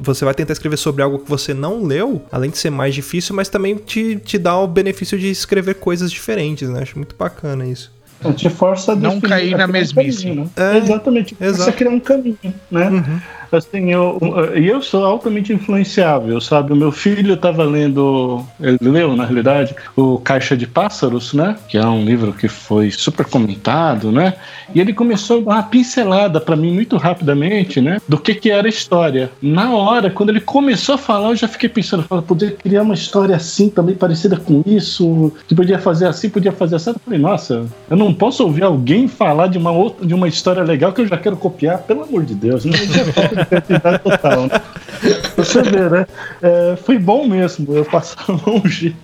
Você vai tentar escrever sobre algo que você não leu, além de ser mais difícil, mas também te, te dá o benefício de escrever coisas diferentes, né? Acho muito bacana isso. Te força a não cair na mesmice. Um né? é, Exatamente. Exato. Você criar um caminho, né? Uhum. Assim, eu, e eu sou altamente influenciável, sabe? O meu filho estava lendo, ele leu, na realidade, o Caixa de Pássaros, né? Que é um livro que foi super comentado, né? E ele começou a dar uma pincelada para mim muito rapidamente, né? Do que que era a história. Na hora, quando ele começou a falar, eu já fiquei pensando, eu poder criar uma história assim, também parecida com isso, que podia fazer assim, podia fazer assim. Eu falei, nossa, eu não posso ouvir alguém falar de uma outra, de uma história legal que eu já quero copiar, pelo amor de Deus, né? criatividade total. Né? Você vê, né? É, foi bom mesmo eu passar longe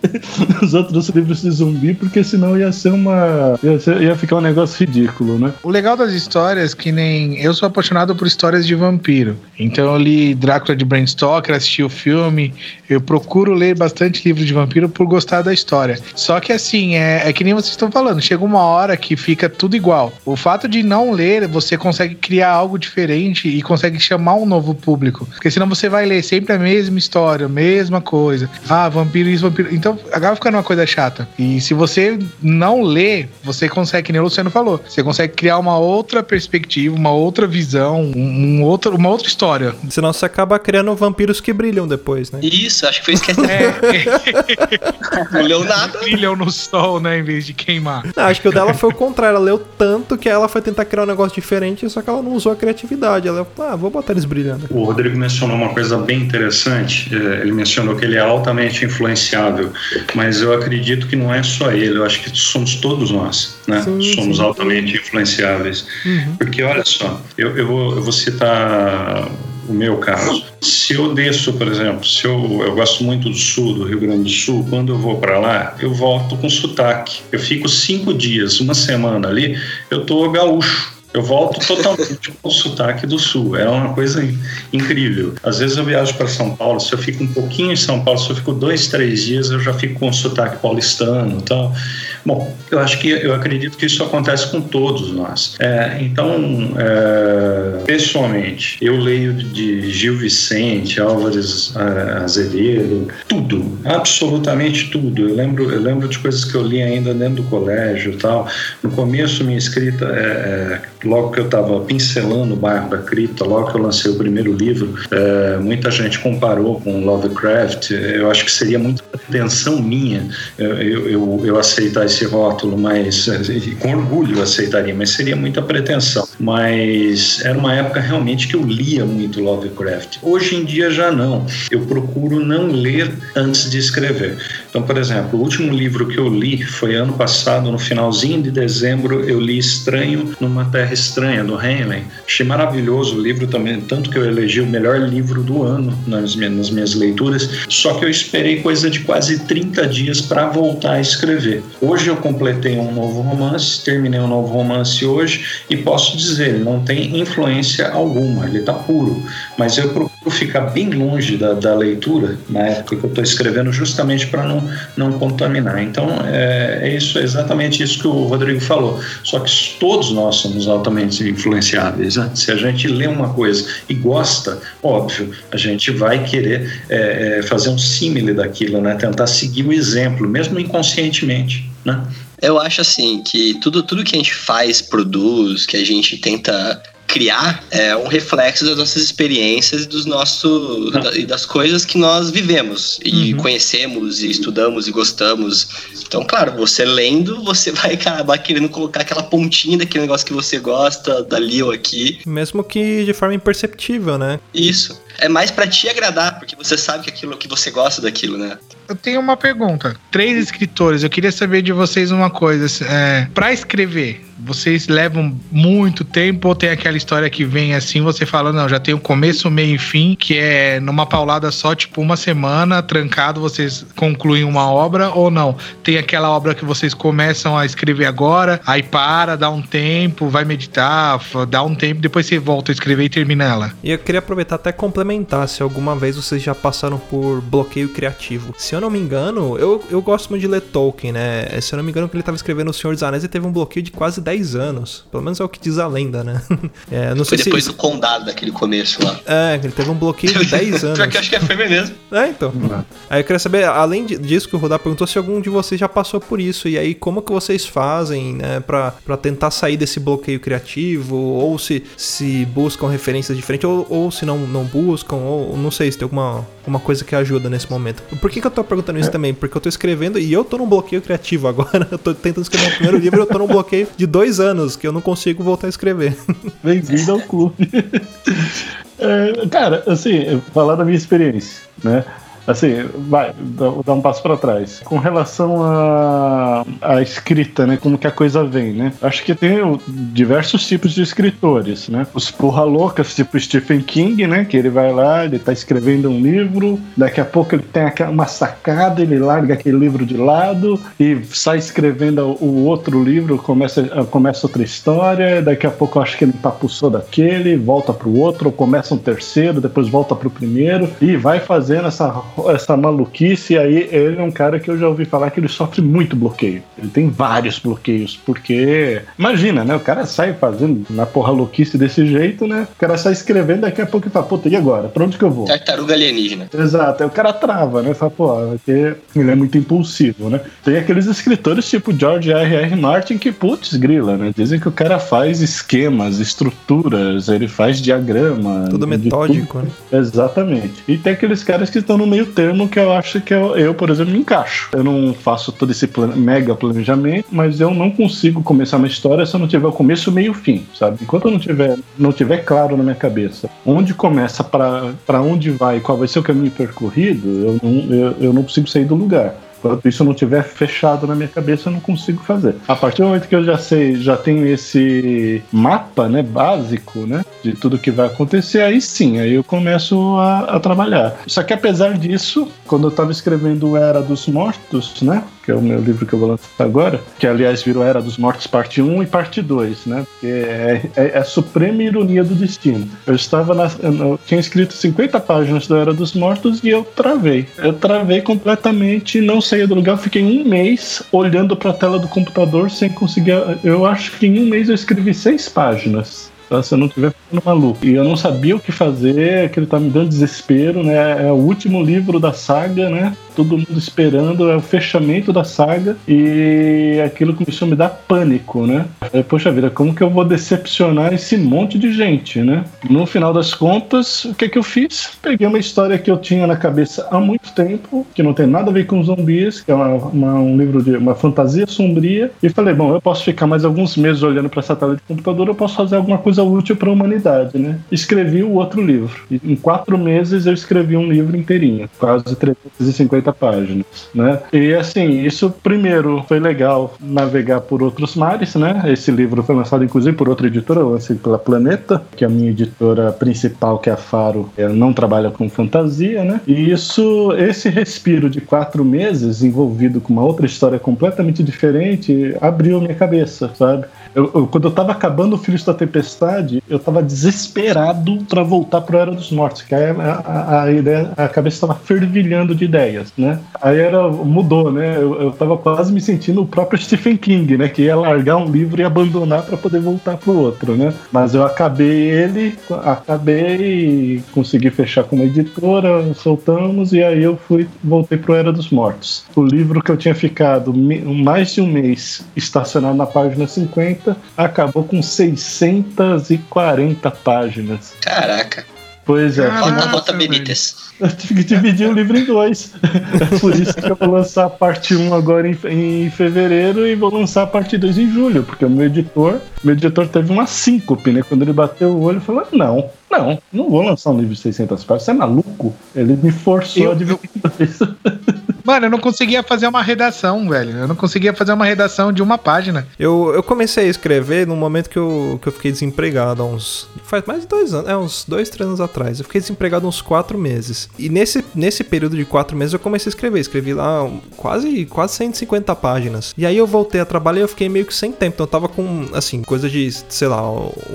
dos outros livros de zumbi, porque senão ia ser uma. Ia, ser, ia ficar um negócio ridículo, né? O legal das histórias, que nem. Eu sou apaixonado por histórias de vampiro. Então eu li Drácula de Bram Stoker, assisti o filme. Eu procuro ler bastante livro de vampiro por gostar da história. Só que assim, é, é que nem vocês estão falando, chega uma hora que fica tudo igual. O fato de não ler, você consegue criar algo diferente e consegue chamar um novo público. Porque senão você vai ler sempre a mesma história, a mesma coisa. Ah, vampiro isso, vampiro. Então acaba ficando uma coisa chata. E se você não lê, você consegue, que nem o Luciano falou, você consegue criar uma outra perspectiva, uma outra visão, um, um outro, uma outra história. Senão você acaba criando vampiros que brilham depois, né? Isso, acho que foi isso que é. não leu nada. Brilham no sol, né, em vez de queimar. Não, acho que o dela foi o contrário. Ela leu tanto que ela foi tentar criar um negócio diferente, só que ela não usou a criatividade. Ela, ah, vou botar eles brilhando. O Rodrigo mencionou uma coisa bem interessante. É, ele mencionou que ele é altamente influenciável, mas eu acredito que não é só ele. Eu acho que somos todos nós, né? Sim, somos sim. altamente influenciáveis. Uhum. Porque olha só, eu, eu, vou, eu vou citar o meu caso. Se eu desço, por exemplo, se eu, eu gosto muito do sul, do Rio Grande do Sul, quando eu vou para lá, eu volto com sotaque. Eu fico cinco dias, uma semana ali, eu tô gaúcho. Eu volto totalmente com o sotaque do sul. É uma coisa incrível. Às vezes eu viajo para São Paulo, se eu fico um pouquinho em São Paulo, se eu fico dois, três dias, eu já fico com o sotaque paulistano e tal. Bom, eu acho que eu acredito que isso acontece com todos nós. É, então, é, pessoalmente, eu leio de Gil Vicente, Álvares é, Azevedo, tudo, absolutamente tudo. Eu lembro, eu lembro de coisas que eu li ainda dentro do colégio tal. No começo, minha escrita é, é logo que eu estava pincelando o bairro da cripta, logo que eu lancei o primeiro livro, é, muita gente comparou com Lovecraft. Eu acho que seria muita pretensão minha eu, eu, eu aceitar esse rótulo, mas com orgulho aceitaria, mas seria muita pretensão. Mas era uma época realmente que eu lia muito Lovecraft. Hoje em dia já não. Eu procuro não ler antes de escrever. Então, por exemplo, o último livro que eu li foi ano passado, no finalzinho de dezembro, eu li Estranho numa Terra Estranha, do Heinlein. Achei maravilhoso o livro também, tanto que eu elegi o melhor livro do ano nas minhas, nas minhas leituras, só que eu esperei coisa de quase 30 dias para voltar a escrever. Hoje eu completei um novo romance, terminei um novo romance hoje e posso dizer, não tem influência alguma, ele está puro, mas eu procuro ficar bem longe da, da leitura na época que eu estou escrevendo, justamente para não, não contaminar. Então, é, é, isso, é exatamente isso que o Rodrigo falou. Só que todos nós somos altamente influenciáveis. Né? Se a gente lê uma coisa e gosta, óbvio, a gente vai querer é, é, fazer um símile daquilo, né? tentar seguir o exemplo, mesmo inconscientemente. Né? Eu acho assim que tudo, tudo que a gente faz, produz, que a gente tenta criar é um reflexo das nossas experiências dos nossos e das coisas que nós vivemos e uhum. conhecemos e estudamos e gostamos. Então, claro, você lendo, você vai acabar querendo colocar aquela pontinha daquele negócio que você gosta, dali ou aqui. Mesmo que de forma imperceptível, né? Isso. É mais para te agradar, porque você sabe que aquilo que você gosta daquilo, né? Eu tenho uma pergunta. Três escritores, eu queria saber de vocês uma coisa. É, para escrever, vocês levam muito tempo ou tem aquela história que vem assim, você fala, não, já tem o começo, meio e fim, que é numa paulada só, tipo uma semana, trancado, vocês concluem uma obra ou não? Tem aquela obra que vocês começam a escrever agora, aí para, dá um tempo, vai meditar, dá um tempo, depois você volta a escrever e termina ela. E eu queria aproveitar até complementar se alguma vez vocês já passaram por bloqueio criativo. Se eu não me engano, eu, eu gosto muito de ler Tolkien, né? Se eu não me engano, que ele estava escrevendo O Senhor dos Anéis e teve um bloqueio de quase 10 anos. Pelo menos é o que diz a lenda, né? É, não foi sei depois se... do condado, daquele começo lá. É, ele teve um bloqueio de 10 anos. que eu acho que foi mesmo. É, então. Uhum. Aí eu queria saber, além disso que o Rodar perguntou, se algum de vocês já passou por isso. E aí, como que vocês fazem, né, pra, pra tentar sair desse bloqueio criativo? Ou se, se buscam referências diferentes, ou, ou se não, não buscam, ou não sei se tem alguma, alguma coisa que ajuda nesse momento. Por que, que eu tô perguntando isso é. também? Porque eu tô escrevendo e eu tô num bloqueio criativo agora. Eu tô tentando escrever o primeiro livro e eu tô num bloqueio de dois anos que eu não consigo voltar a escrever. Bem-vindo ao clube. É, cara, assim, falar da minha experiência, né? Assim, vai, dar um passo para trás. Com relação à a, a, escrita, né? Como que a coisa vem, né? Acho que tem diversos tipos de escritores, né? Os porra loucas, tipo Stephen King, né? Que ele vai lá, ele tá escrevendo um livro, daqui a pouco ele tem uma sacada, ele larga aquele livro de lado e sai escrevendo o outro livro, começa, começa outra história, daqui a pouco acho que ele empapuçou daquele, volta pro outro, ou começa um terceiro, depois volta pro primeiro e vai fazendo essa essa maluquice, aí ele é um cara que eu já ouvi falar que ele sofre muito bloqueio. Ele tem vários bloqueios, porque imagina, né? O cara sai fazendo na porra louquice desse jeito, né? O cara sai escrevendo, daqui a pouco ele fala, puta, e agora? Pra onde que eu vou? Tartaruga alienígena. Exato, aí o cara trava, né? Fala, pô, porque ele é muito impulsivo, né? Tem aqueles escritores tipo George R. R. Martin que, putz, grila, né? Dizem que o cara faz esquemas, estruturas, ele faz diagrama. Tudo metódico, tudo. né? Exatamente. E tem aqueles caras que estão no meio termo que eu acho que eu, eu, por exemplo, me encaixo. Eu não faço todo esse plan mega planejamento, mas eu não consigo começar uma história se eu não tiver o começo, meio fim, sabe? Enquanto eu não tiver, não tiver claro na minha cabeça onde começa, para onde vai, qual vai ser o caminho percorrido, eu não, eu, eu não consigo sair do lugar. Enquanto isso não tiver fechado na minha cabeça, eu não consigo fazer. A partir do momento que eu já sei, já tenho esse mapa, né, básico, né, de tudo que vai acontecer, aí sim, aí eu começo a, a trabalhar. Só que apesar disso, quando eu estava escrevendo Era dos Mortos, né, que é o meu livro que eu vou lançar agora, que aliás virou Era dos Mortos parte 1 e parte 2, né? Porque é, é, é a suprema ironia do destino. Eu estava na, eu tinha escrito 50 páginas do Era dos Mortos e eu travei. Eu travei completamente, não saía do lugar, fiquei um mês olhando para a tela do computador sem conseguir. Eu acho que em um mês eu escrevi seis páginas tá? se eu não estiver ficando maluco. E eu não sabia o que fazer, aquilo tá me dando desespero, né? É o último livro da saga, né? Todo mundo esperando, é o fechamento da saga e aquilo começou a me dar pânico, né? é, poxa vida, como que eu vou decepcionar esse monte de gente, né? No final das contas, o que que eu fiz? Peguei uma história que eu tinha na cabeça há muito tempo, que não tem nada a ver com zumbis, que é uma, uma, um livro de uma fantasia sombria, e falei, bom, eu posso ficar mais alguns meses olhando para essa tela de computador, eu posso fazer alguma coisa útil para a humanidade, né? Escrevi o outro livro. E em quatro meses eu escrevi um livro inteirinho, quase 350 páginas, né? E assim, isso primeiro foi legal navegar por outros mares, né? Esse livro foi lançado inclusive por outra editora, lancei pela Planeta, que é a minha editora principal, que é a Faro, é, não trabalha com fantasia, né? E isso, esse respiro de quatro meses envolvido com uma outra história completamente diferente abriu minha cabeça, sabe? Eu, eu, quando eu tava acabando o Filhos da Tempestade, eu tava desesperado para voltar pro Era dos Mortos, que a, a, a, ideia, a cabeça tava fervilhando de ideias, né? Aí era, mudou, né? Eu, eu tava quase me sentindo o próprio Stephen King, né? Que ia largar um livro e abandonar para poder voltar pro outro, né? Mas eu acabei ele, acabei, consegui fechar com uma editora, soltamos e aí eu fui, voltei pro Era dos Mortos. O livro que eu tinha ficado mais de um mês estacionado na página 50 acabou com 640 páginas. Caraca. Pois é. Bota, bota Benítez. Eu tive que dividir o livro em dois. É por isso que eu vou lançar a parte 1 agora em, em fevereiro e vou lançar a parte 2 em julho, porque o meu editor, meu editor teve uma síncope, né? Quando ele bateu o olho, falou: Não, não, não vou lançar um livro de 600 páginas, você é maluco? Ele me forçou Eu- a dividir em dois. Mano, eu não conseguia fazer uma redação, velho. Eu não conseguia fazer uma redação de uma página. Eu, eu comecei a escrever no momento que eu, que eu fiquei desempregado, há uns. Faz mais de dois anos, é, uns dois, três anos atrás. Eu fiquei desempregado uns quatro meses. E nesse, nesse período de quatro meses eu comecei a escrever. Escrevi lá quase, quase 150 páginas. E aí eu voltei a trabalhar e eu fiquei meio que sem tempo. Então eu tava com, assim, coisa de, sei lá,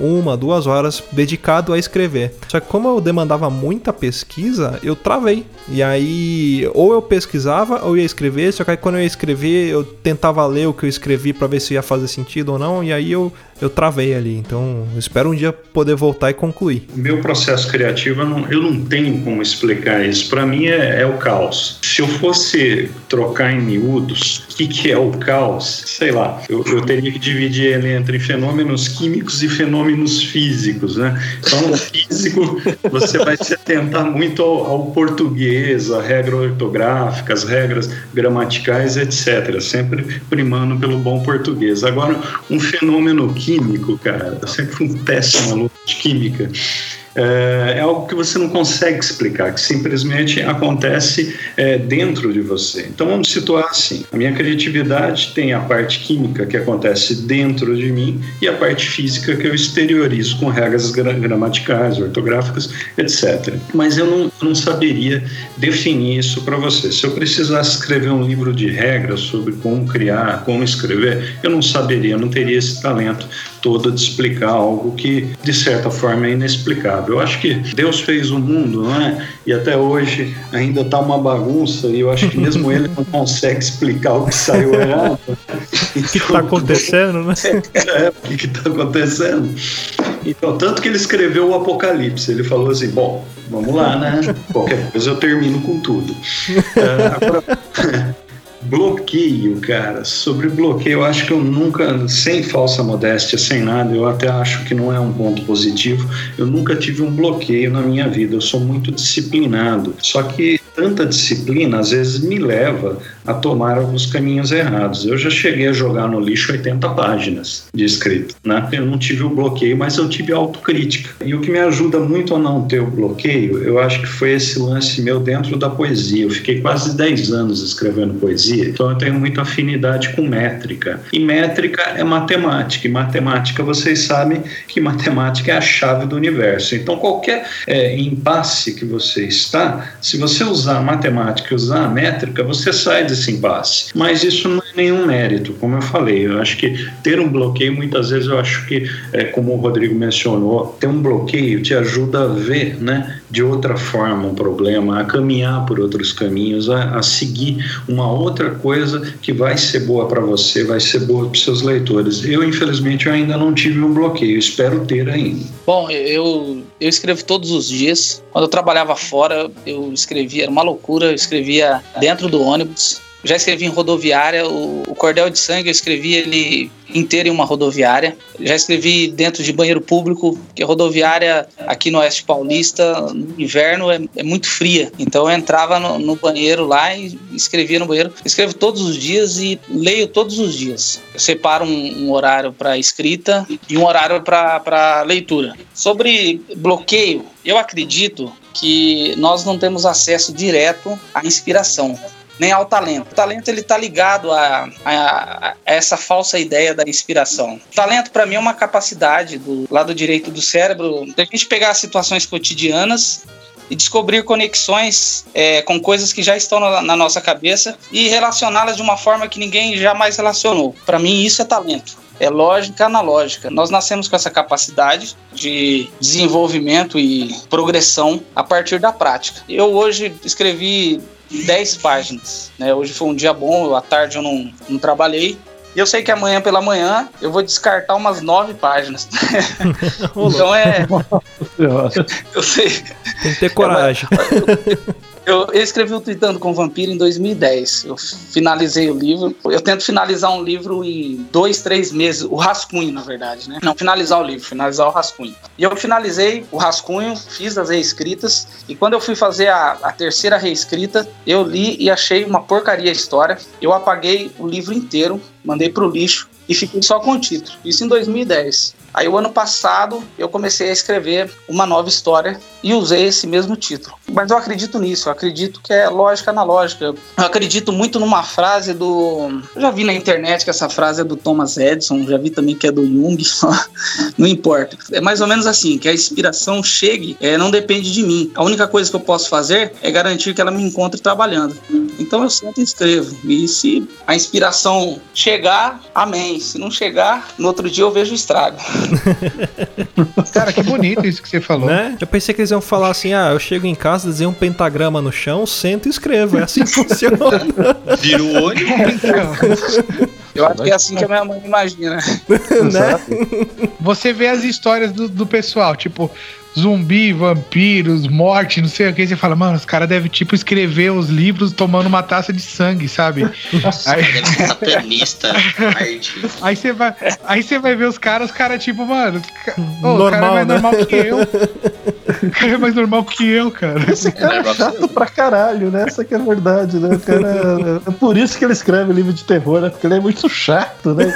uma, duas horas dedicado a escrever. Só que como eu demandava muita pesquisa, eu travei. E aí, ou eu pesquisava ou ia escrever, só que aí quando eu ia escrever, eu tentava ler o que eu escrevi pra ver se ia fazer sentido ou não, e aí eu, eu travei ali. Então, espero um dia poder voltar e concluir. Meu processo criativo, eu não, eu não tenho como explicar isso. Para mim é, é o caos. Se eu fosse trocar em miúdos, o que, que é o caos? Sei lá, eu, eu teria que dividir ele entre fenômenos químicos e fenômenos físicos, né? Então, o físico, você vai se atentar muito ao, ao português, a regra ortográfica, as regras gramaticais, etc. Sempre primando pelo bom português. Agora, um fenômeno químico, cara, eu sempre fui um péssimo aluno de química. É, é algo que você não consegue explicar, que simplesmente acontece é, dentro de você. Então vamos situar assim: a minha criatividade tem a parte química que acontece dentro de mim e a parte física que eu exteriorizo com regras gra gramaticais, ortográficas, etc. Mas eu não, não saberia definir isso para você. Se eu precisasse escrever um livro de regras sobre como criar, como escrever, eu não saberia, não teria esse talento todo de explicar algo que de certa forma é inexplicável. Eu acho que Deus fez o mundo, não é? E até hoje ainda está uma bagunça e eu acho que mesmo ele não consegue explicar o que saiu errado. O que tá acontecendo, né? É, o que está acontecendo? Então, tanto que ele escreveu o Apocalipse. Ele falou assim: bom, vamos lá, né? Qualquer coisa eu termino com tudo. É, agora, bloqueio, cara. Sobre bloqueio, eu acho que eu nunca, sem falsa modéstia, sem nada, eu até acho que não é um ponto positivo. Eu nunca tive um bloqueio na minha vida. Eu sou muito disciplinado. Só que tanta disciplina às vezes me leva a tomar alguns caminhos errados. Eu já cheguei a jogar no lixo 80 páginas de escrito, né? Eu não tive o bloqueio, mas eu tive autocrítica. E o que me ajuda muito a não ter o bloqueio, eu acho que foi esse lance meu dentro da poesia. Eu fiquei quase 10 anos escrevendo poesia, então eu tenho muita afinidade com métrica. E métrica é matemática, e matemática vocês sabem que matemática é a chave do universo. Então qualquer é, impasse que você está, se você usar matemática e usar a métrica, você sai desse impasse. Mas isso não é nenhum mérito, como eu falei. Eu acho que ter um bloqueio, muitas vezes eu acho que, é, como o Rodrigo mencionou, ter um bloqueio te ajuda a ver, né, de outra forma um problema, a caminhar por outros caminhos, a, a seguir uma outra coisa que vai ser boa para você, vai ser boa para seus leitores. Eu, infelizmente, eu ainda não tive um bloqueio, espero ter ainda. Bom, eu, eu escrevo todos os dias. Quando eu trabalhava fora, eu escrevia, era uma loucura, eu escrevia dentro do ônibus. Já escrevi em rodoviária. O, o Cordel de Sangue eu escrevi ele inteiro em uma rodoviária. Já escrevi dentro de banheiro público, que a rodoviária aqui no Oeste Paulista, no inverno, é, é muito fria. Então eu entrava no, no, banheiro lá e escrevia no banheiro. Escrevo todos os dias e leio todos os dias. Eu separo um, um horário para escrita e um horário para leitura. Sobre bloqueio, eu acredito que nós não temos acesso direto à inspiração nem ao talento. O talento ele está ligado a, a, a, essa falsa ideia da inspiração. O talento para mim é uma capacidade do lado direito do cérebro da gente pegar situações cotidianas e descobrir conexões é, com coisas que já estão na, na nossa cabeça e relacioná-las de uma forma que ninguém jamais relacionou. Para mim isso é talento é lógica analógica. Nós nascemos com essa capacidade de desenvolvimento e progressão a partir da prática. Eu hoje escrevi 10 páginas. Né? Hoje foi um dia bom, à tarde eu não, não trabalhei. E eu sei que amanhã pela manhã eu vou descartar umas nove páginas. então é. eu sei. Tem que ter coragem. Eu, eu escrevi o Tweetando com Vampiro em 2010. Eu finalizei o livro. Eu tento finalizar um livro em dois, três meses. O rascunho, na verdade, né? Não finalizar o livro, finalizar o rascunho. E eu finalizei o rascunho, fiz as reescritas. E quando eu fui fazer a, a terceira reescrita, eu li e achei uma porcaria a história. Eu apaguei o livro inteiro, mandei pro lixo e fiquei só com o título. Isso em 2010. Aí o ano passado eu comecei a escrever uma nova história e usei esse mesmo título. Mas eu acredito nisso, eu acredito que é lógica analógica. Eu acredito muito numa frase do. Eu já vi na internet que essa frase é do Thomas Edison, já vi também que é do Jung, não importa. É mais ou menos assim: que a inspiração chegue, é, não depende de mim. A única coisa que eu posso fazer é garantir que ela me encontre trabalhando. Então eu sempre escrevo. E se a inspiração chegar, amém. Se não chegar, no outro dia eu vejo o estrago. Cara, que bonito isso que você falou. Né? Eu pensei que eles iam falar assim: ah, eu chego em casa, desenho um pentagrama no chão, sento e escrevo. É assim que funciona. Vira o olho. Então. Eu acho que é assim que a minha mãe imagina. né? Você vê as histórias do, do pessoal, tipo, zumbi, vampiros, morte, não sei o que. Você fala, mano, os caras devem, tipo, escrever os livros tomando uma taça de sangue, sabe? Nossa, aí... satanista, aí você vai, aí você vai ver os caras, os caras, tipo, mano, oh, normal, o cara é mais né? normal que eu. O cara é mais normal que eu, cara. Esse cara é chato pra caralho, né? Essa que é a verdade, né? O cara, é por isso que ele escreve livro de terror, né? Porque ele é muito chato, né?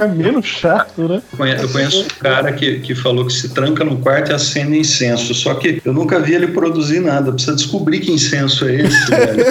É menos chato, né? Eu conheço um cara que, que falou que se tranca no quarto e acende incenso. Só que eu nunca vi ele produzir nada. Precisa descobrir que incenso é esse, velho.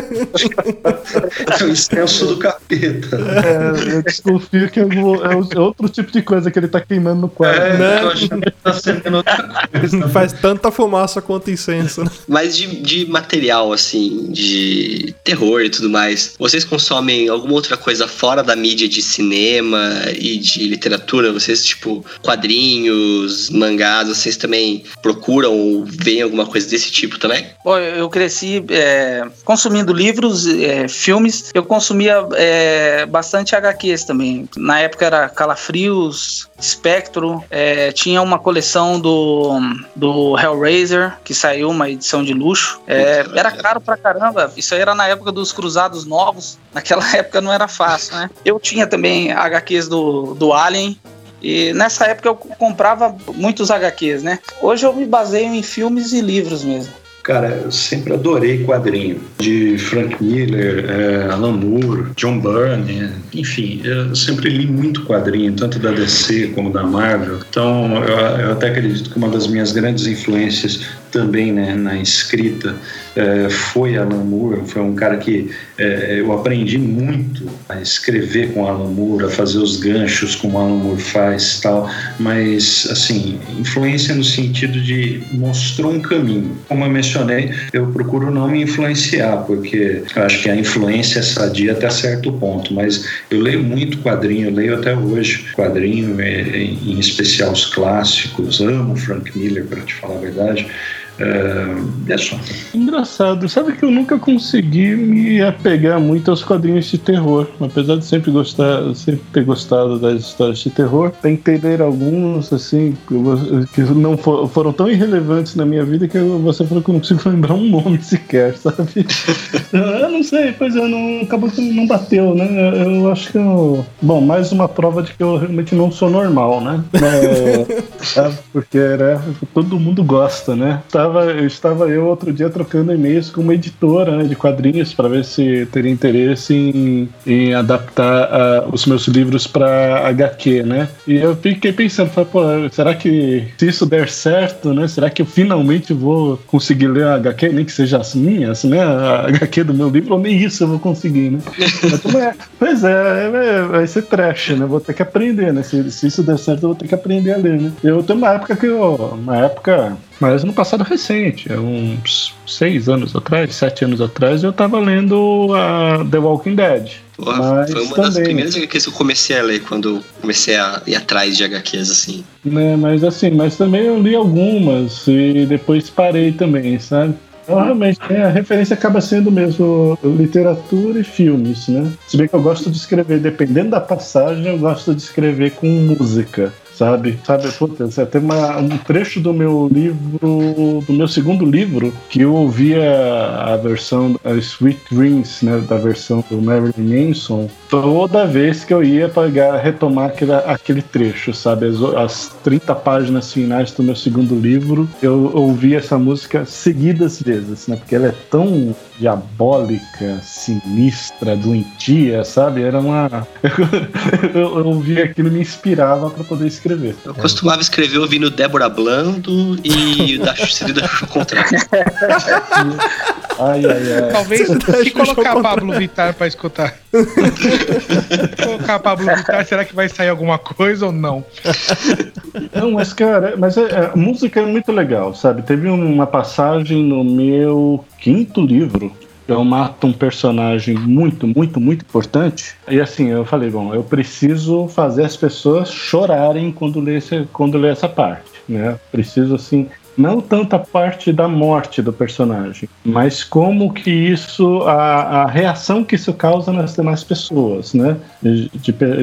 é o incenso do capeta. É, eu desconfio que é, é, outro tipo de coisa que ele tá queimando no quarto. É, né? eu achando que tá acendendo outra coisa. Faz tanta fumaça quanto incenso. Né? Mas de, de material, assim, de terror e tudo mais, vocês consomem alguma outra coisa fora da mídia de cinema e de literatura? Vocês, tipo, quadrinhos, mangás, vocês também procuram ou veem alguma coisa desse tipo também? Bom, eu cresci é, consumindo livros, é, filmes. Eu consumia é, bastante HQs também. Na época era Calafrios, Spectro. É, tinha uma coleção do, do Hellraiser, que saiu uma edição de luxo. É, era caro pra caramba. Isso aí era na época dos Cruzados Novos. Naquela época não era fácil, né? Eu tinha também HQs do, do Alien. E nessa época eu comprava muitos HQs, né? Hoje eu me baseio em filmes e livros mesmo. Cara, eu sempre adorei quadrinho de Frank Miller, é, Alan Moore, John Byrne, enfim, eu sempre li muito quadrinho, tanto da DC como da Marvel. Então, eu, eu até acredito que uma das minhas grandes influências também né, na escrita é, foi Alan Moore, foi um cara que é, eu aprendi muito a escrever com Alan Moore, a fazer os ganchos como Alan Moore faz tal, mas assim, influência no sentido de mostrou um caminho. Como eu mencionei, eu procuro não me influenciar, porque eu acho que a influência é sadia até certo ponto, mas eu leio muito quadrinho, leio até hoje quadrinho, é, em especial os clássicos, amo Frank Miller, para te falar a verdade, É, é só. Engraçado, sabe que eu nunca consegui me apegar muito aos quadrinhos de terror. Apesar de sempre gostar, sempre ter gostado das histórias de terror, tentei ler alguns, assim, que não for, foram tão irrelevantes na minha vida que eu, você falou que eu não consigo lembrar um nome sequer, sabe? eu não sei, pois é, não, acabou que não bateu, né? Eu, eu acho que eu. Bom, mais uma prova de que eu realmente não sou normal, né? É? Porque né, todo mundo gosta, né? Tava, estava eu outro dia trocando e-mails com uma editora né, de quadrinhos para ver se teria interesse em, em adaptar uh, os meus livros para HQ, né? E eu fiquei pensando, falei, pô, será que se isso der certo, né? Será que eu finalmente vou conseguir ler a HQ, nem que seja as minhas, né? A HQ do meu livro, ou nem isso eu vou conseguir, né? é, pois é, é, vai ser trash, né? Vou ter que aprender, né? Se, se isso der certo, eu vou ter que aprender a ler, né? Eu tenho uma época que eu. Uma época mas no passado recente, uns seis anos atrás, sete anos atrás, eu tava lendo a The Walking Dead. Porra, foi uma também, das primeiras HQs que eu comecei a ler quando comecei a ir atrás de HQs assim. Né, mas assim, mas também eu li algumas e depois parei também, sabe? Então, realmente, né, a referência acaba sendo mesmo literatura e filmes, né? Se bem que eu gosto de escrever, dependendo da passagem, eu gosto de escrever com música sabe? Sabe, puta, tem uma, um trecho do meu livro, do meu segundo livro, que eu ouvia a versão, a Sweet Dreams, né, da versão do Marilyn Manson, toda vez que eu ia pagar, retomar aquele, aquele trecho, sabe? As, as 30 páginas finais do meu segundo livro, eu ouvia essa música seguidas vezes, né? Porque ela é tão diabólica, sinistra, doentia, sabe? Era uma. eu, eu ouvia aquilo me inspirava para poder escrever. Eu costumava escrever ouvindo Débora Blando e da Celida ao contrário. Ai, ai, ai. Talvez se colocar Pablo Vittar pra escutar. colocar Pablo Vittar, será que vai sair alguma coisa ou não? Não, mas cara, mas é, é, a música é muito legal, sabe? Teve uma passagem no meu quinto livro eu mato um personagem muito, muito, muito importante. E assim, eu falei, bom, eu preciso fazer as pessoas chorarem quando ler, esse, quando ler essa parte, né? Preciso, assim, não tanto a parte da morte do personagem, mas como que isso, a, a reação que isso causa nas demais pessoas, né? De,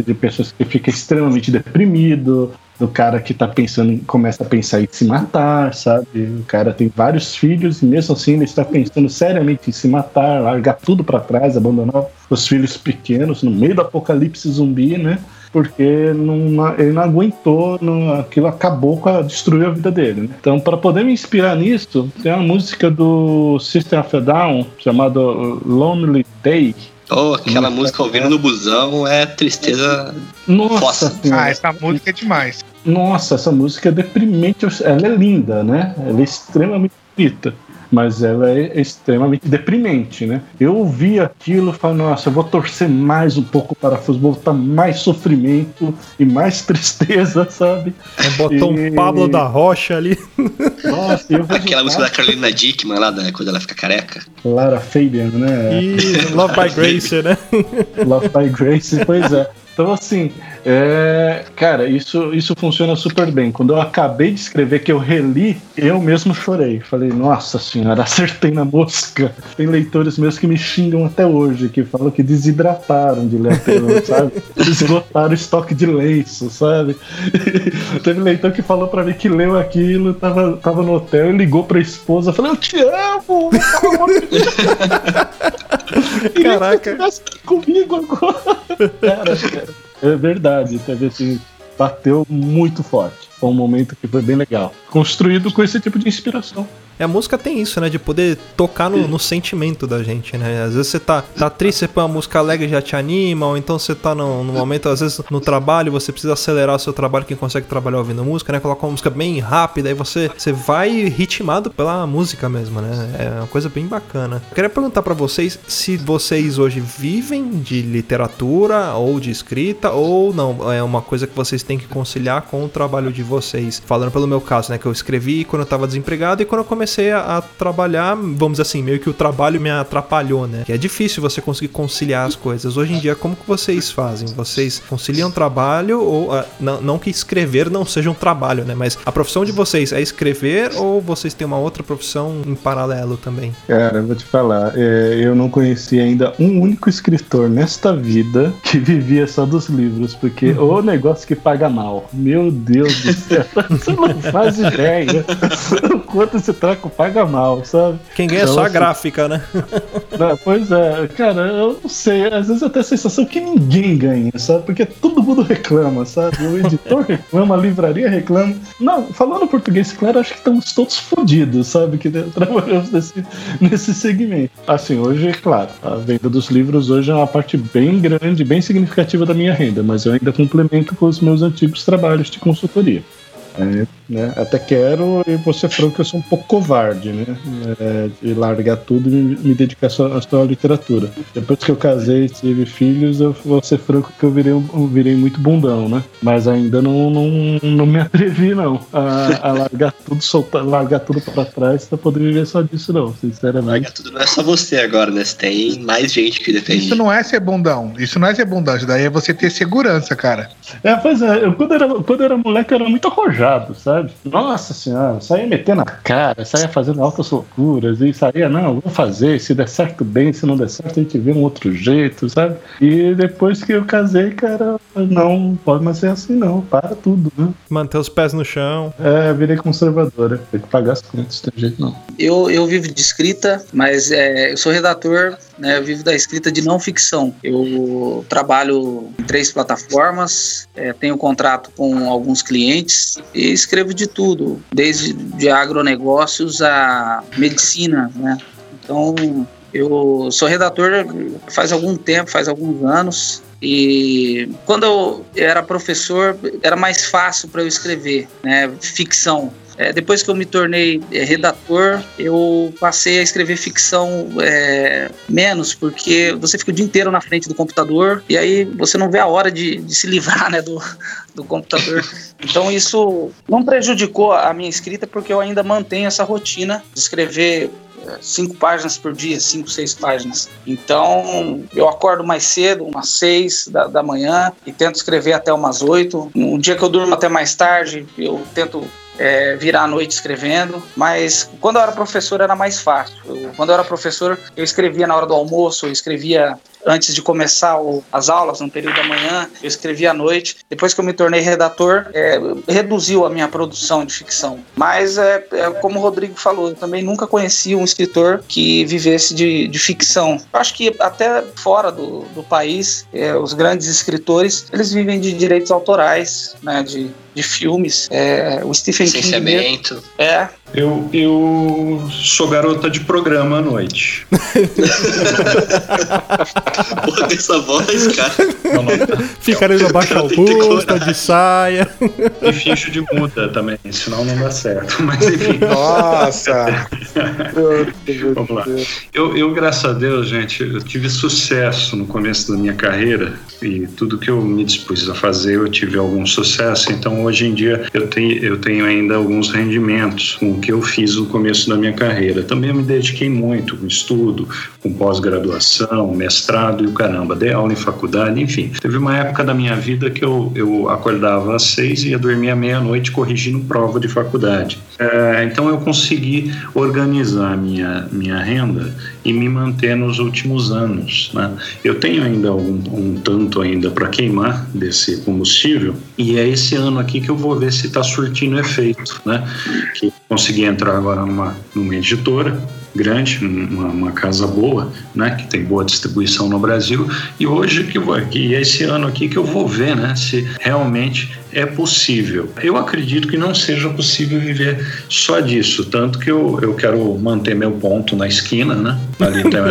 de pessoas que ficam extremamente deprimido, do cara que tá pensando, começa a pensar em se matar, sabe? O cara tem vários filhos e mesmo assim ele está pensando seriamente em se matar, largar tudo para trás, abandonar os filhos pequenos no meio do apocalipse zumbi, né? porque não, ele não aguentou, não, aquilo acabou com a, destruiu a vida dele. Né? Então, para poder me inspirar nisso, tem uma música do System of a Down chamada Lonely Day. Oh, aquela música ouvindo no busão é tristeza. Nossa, ah, essa música é demais. Nossa, essa música é deprimente. Ela é linda, né? Ela é extremamente bonita mas ela é extremamente deprimente, né? Eu ouvi aquilo e falei, nossa, eu vou torcer mais um pouco para futebol, botar mais sofrimento e mais tristeza, sabe? Botou e... um Pablo da Rocha ali. Nossa, eu vou Aquela música da Carolina Dickman lá, da, quando ela fica careca. Lara Fabian, né? E Love by Grace, né? Love by Grace, pois é. Então, assim, é, cara, isso, isso funciona super bem. Quando eu acabei de escrever, que eu reli, eu mesmo chorei. Falei, nossa senhora, acertei na mosca. Tem leitores meus que me xingam até hoje, que falam que desidrataram de ler aquilo, sabe? Esgotaram o estoque de lenço, sabe? Teve leitor que falou pra mim que leu aquilo, tava, tava no hotel e ligou pra esposa, falou, eu te amo! Caraca! comigo agora! Cara, cara. É verdade, teve assim, bateu muito forte. Foi um momento que foi bem legal. Construído com esse tipo de inspiração. E a música tem isso, né? De poder tocar no, no, sentimento da gente, né? Às vezes você tá, tá triste, você põe uma música alegre e já te anima, ou então você tá no, no, momento, às vezes no trabalho, você precisa acelerar o seu trabalho, quem consegue trabalhar ouvindo música, né? Coloca uma música bem rápida, aí você, você vai ritmado pela música mesmo, né? É uma coisa bem bacana. Eu queria perguntar para vocês se vocês hoje vivem de literatura ou de escrita, ou não, é uma coisa que vocês têm que conciliar com o trabalho de vocês. Falando pelo meu caso, né? Que eu escrevi quando eu tava desempregado e quando eu comecei comecei a, a trabalhar, vamos dizer assim, meio que o trabalho me atrapalhou, né? Que é difícil você conseguir conciliar as coisas. Hoje em dia, como que vocês fazem? Vocês conciliam trabalho ou ah, não, não que escrever não seja um trabalho, né? Mas a profissão de vocês é escrever ou vocês têm uma outra profissão em paralelo também? Cara, eu vou te falar, é, eu não conheci ainda um único escritor nesta vida que vivia só dos livros, porque o negócio que paga mal. Meu Deus do céu, você não faz ideia quanto esse treco paga mal, sabe? Quem ganha é Então, só a assim, gráfica, né? Não, pois é, cara, eu não sei. Às vezes eu tenho a sensação que ninguém ganha, sabe? Porque todo mundo reclama, sabe? O editor reclama, a livraria reclama. Não, falando português, claro, acho que estamos todos fodidos, sabe? Que trabalhamos nesse, nesse segmento. Assim, hoje, claro, a venda dos livros hoje é uma parte bem grande, bem significativa da minha renda, mas eu ainda complemento com os meus antigos trabalhos de consultoria. É, né? Até quero, e vou ser franco, eu sou um pouco covarde, né? É, de largar tudo e me, me dedicar só, só à literatura. Depois que eu casei e tive filhos, eu vou ser franco que eu virei, eu virei muito bundão, né? Mas ainda não, não, não me atrevi, não, a, a largar tudo, soltar, largar tudo pra trás pra poder viver só disso, não, sinceramente. Larga tudo, não é só você agora, né? Você tem mais gente que depende. Isso não é ser bundão. Isso não é ser bundão. Isso daí é você ter segurança, cara. É, pois é, eu, quando, era, quando eu era moleque eu era muito arrojado, sabe? Nossa senhora, saía metendo a cara, saía fazendo altas loucuras e saía, não, vou fazer, se der certo bem, se não der certo a gente vê um outro jeito, sabe? E depois que eu casei, cara, não pode mais ser assim não, para tudo, né? Manter os pés no chão. É, virei conservadora, tem que pagar as contas, não tem jeito não. Eu, eu vivo de escrita, mas é, eu sou redator, né, eu vivo da escrita de não ficção. Eu trabalho em três plataformas, é, tenho contrato com alguns clientes e escrevo de tudo, desde de agronegócios a medicina, né? Então, eu sou redator faz algum tempo, faz alguns anos. E quando eu era professor, era mais fácil para eu escrever, né? Ficção. É, depois que eu me tornei é, redator, eu passei a escrever ficção é, menos, porque você fica o dia inteiro na frente do computador e aí você não vê a hora de, de se livrar né, do, do computador. Então isso não prejudicou a minha escrita, porque eu ainda mantenho essa rotina de escrever é, cinco páginas por dia, cinco, seis páginas. Então, eu acordo mais cedo, umas seis da, da manhã, e tento escrever até umas oito. Um dia que eu durmo até mais tarde, eu tento é, virar a noite escrevendo, mas quando eu era professor era mais fácil. Eu- quando eu era professor, eu escrevia na hora do almoço, eu escrevia antes de começar o- as aulas, no período da manhã, eu escrevia à noite. Depois que eu me tornei redator, é, reduziu a minha produção de ficção. Mas, é, é como o Rodrigo falou, eu também nunca conheci um escritor que vivesse de, de ficção. Eu acho que até fora do, do país, é, os grandes escritores, eles vivem de direitos autorais, né, de, de filmes. É, o Stephen King é, Eu, eu sou garota de programa à noite. Porra, dessa voz, cara. Não- Ficaria de abaixo busto, coragem. de saia. E finjo de muda também, senão não dá certo. Mas enfim, Nossa! vamos lá. Eu, eu, graças a Deus, gente, eu tive sucesso no começo da minha carreira e tudo que eu me dispus a fazer eu tive algum sucesso. Então, hoje em dia, eu tenho, eu tenho ainda alguns rendimentos com o que eu fiz no começo da minha carreira. Também me dediquei muito com estudo, com pós-graduação, mestrado e o caramba. Dei aula em faculdade, enfim. Teve uma época da minha vida que eu, eu acordava às seis e ia dormir à meia-noite corrigindo prova de faculdade. É, então eu consegui organizar minha, minha renda e me manter nos últimos anos. Né? Eu tenho ainda um, um tanto ainda para queimar desse combustível e é esse ano aqui que eu vou ver se está surtindo efeito. Né? Que consegui entrar agora numa, numa editora grande, uma, uma casa boa, né, que tem boa distribuição no Brasil, e hoje que vou aqui, esse ano aqui que eu vou ver, né, se realmente é possível. Eu acredito que não seja possível viver só disso, tanto que eu, eu quero manter meu ponto na esquina, né, ali tem